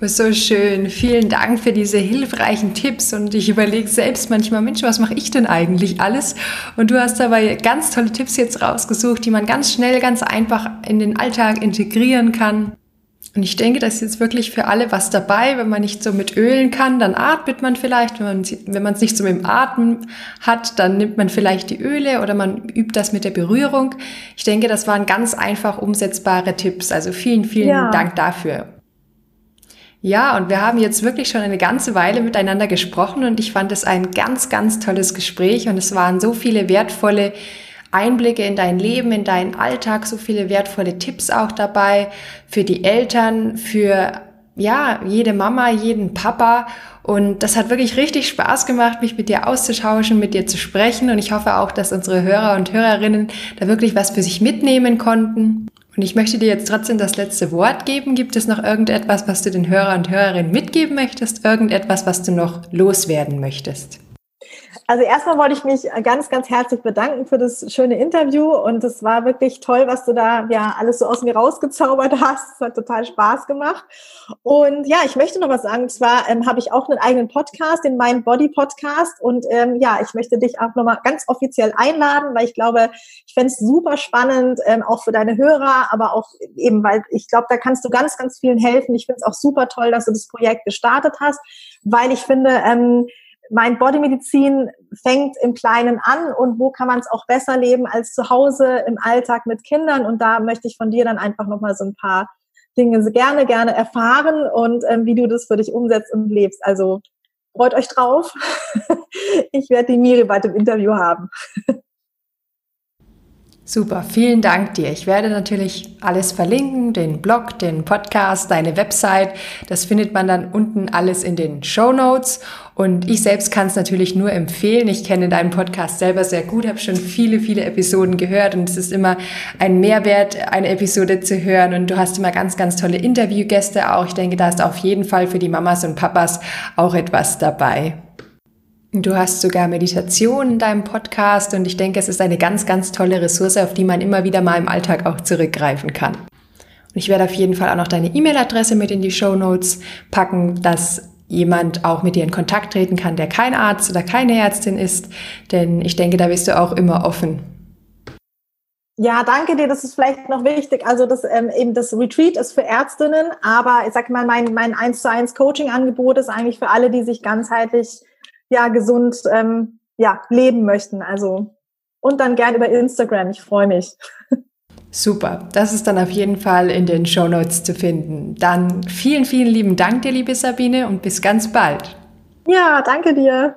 So schön. Vielen Dank für diese hilfreichen Tipps. Und ich überlege selbst manchmal, Mensch, was mache ich denn eigentlich alles? Und du hast dabei ganz tolle Tipps jetzt rausgesucht, die man ganz schnell, ganz einfach in den Alltag integrieren kann. Und ich denke, da ist jetzt wirklich für alle was dabei. Wenn man nicht so mit Ölen kann, dann atmet man vielleicht. Wenn man, wenn man es nicht so mit dem Atmen hat, dann nimmt man vielleicht die Öle oder man übt das mit der Berührung. Ich denke, das waren ganz einfach umsetzbare Tipps. Also vielen, vielen ja. Dank dafür. Ja, und wir haben jetzt wirklich schon eine ganze Weile miteinander gesprochen und ich fand es ein ganz, ganz tolles Gespräch und es waren so viele wertvolle Einblicke in dein Leben, in deinen Alltag, so viele wertvolle Tipps auch dabei für die Eltern, für ja, jede Mama, jeden Papa. Und das hat wirklich richtig Spaß gemacht, mich mit dir auszutauschen, mit dir zu sprechen. Und ich hoffe auch, dass unsere Hörer und Hörerinnen da wirklich was für sich mitnehmen konnten. Und ich möchte dir jetzt trotzdem das letzte Wort geben. Gibt es noch irgendetwas, was du den Hörer und Hörerinnen mitgeben möchtest? Irgendetwas, was du noch loswerden möchtest? Also erstmal wollte ich mich ganz, ganz herzlich bedanken für das schöne Interview und es war wirklich toll, was du da ja alles so aus mir rausgezaubert *laughs* hast. Es hat total Spaß gemacht. Und ja, ich möchte noch was sagen. Und zwar ähm, habe ich auch einen eigenen Podcast, den Mind Body Podcast. Und ähm, ja, ich möchte dich auch nochmal ganz offiziell einladen, weil ich glaube, ich fände es super spannend, ähm, auch für deine Hörer, aber auch eben, weil ich glaube, da kannst du ganz, ganz vielen helfen. Ich finde es auch super toll, dass du das Projekt gestartet hast, weil ich finde, ähm, mein Bodymedizin fängt im Kleinen an und wo kann man es auch besser leben als zu Hause im Alltag mit Kindern. Und da möchte ich von dir dann einfach nochmal so ein paar Dinge gerne, gerne erfahren und ähm, wie du das für dich umsetzt und lebst. Also freut euch drauf. *laughs* ich werde die Miri bald im Interview haben. Super, vielen Dank dir. Ich werde natürlich alles verlinken, den Blog, den Podcast, deine Website. Das findet man dann unten alles in den Show Notes. Und ich selbst kann es natürlich nur empfehlen. Ich kenne deinen Podcast selber sehr gut, habe schon viele, viele Episoden gehört und es ist immer ein Mehrwert, eine Episode zu hören. Und du hast immer ganz, ganz tolle Interviewgäste auch. Ich denke, da ist auf jeden Fall für die Mamas und Papas auch etwas dabei. Du hast sogar Meditation in deinem Podcast und ich denke, es ist eine ganz, ganz tolle Ressource, auf die man immer wieder mal im Alltag auch zurückgreifen kann. Und ich werde auf jeden Fall auch noch deine E-Mail-Adresse mit in die Show Notes packen, dass jemand auch mit dir in Kontakt treten kann, der kein Arzt oder keine Ärztin ist, denn ich denke, da bist du auch immer offen. Ja, danke dir. Das ist vielleicht noch wichtig. Also das ähm, eben das Retreat ist für Ärztinnen, aber ich sag mal, mein mein 1 zu 1 Coaching Angebot ist eigentlich für alle, die sich ganzheitlich ja gesund ähm, ja leben möchten. Also und dann gern über Instagram. Ich freue mich. Super, das ist dann auf jeden Fall in den Show Notes zu finden. Dann vielen, vielen lieben Dank dir, liebe Sabine, und bis ganz bald. Ja, danke dir.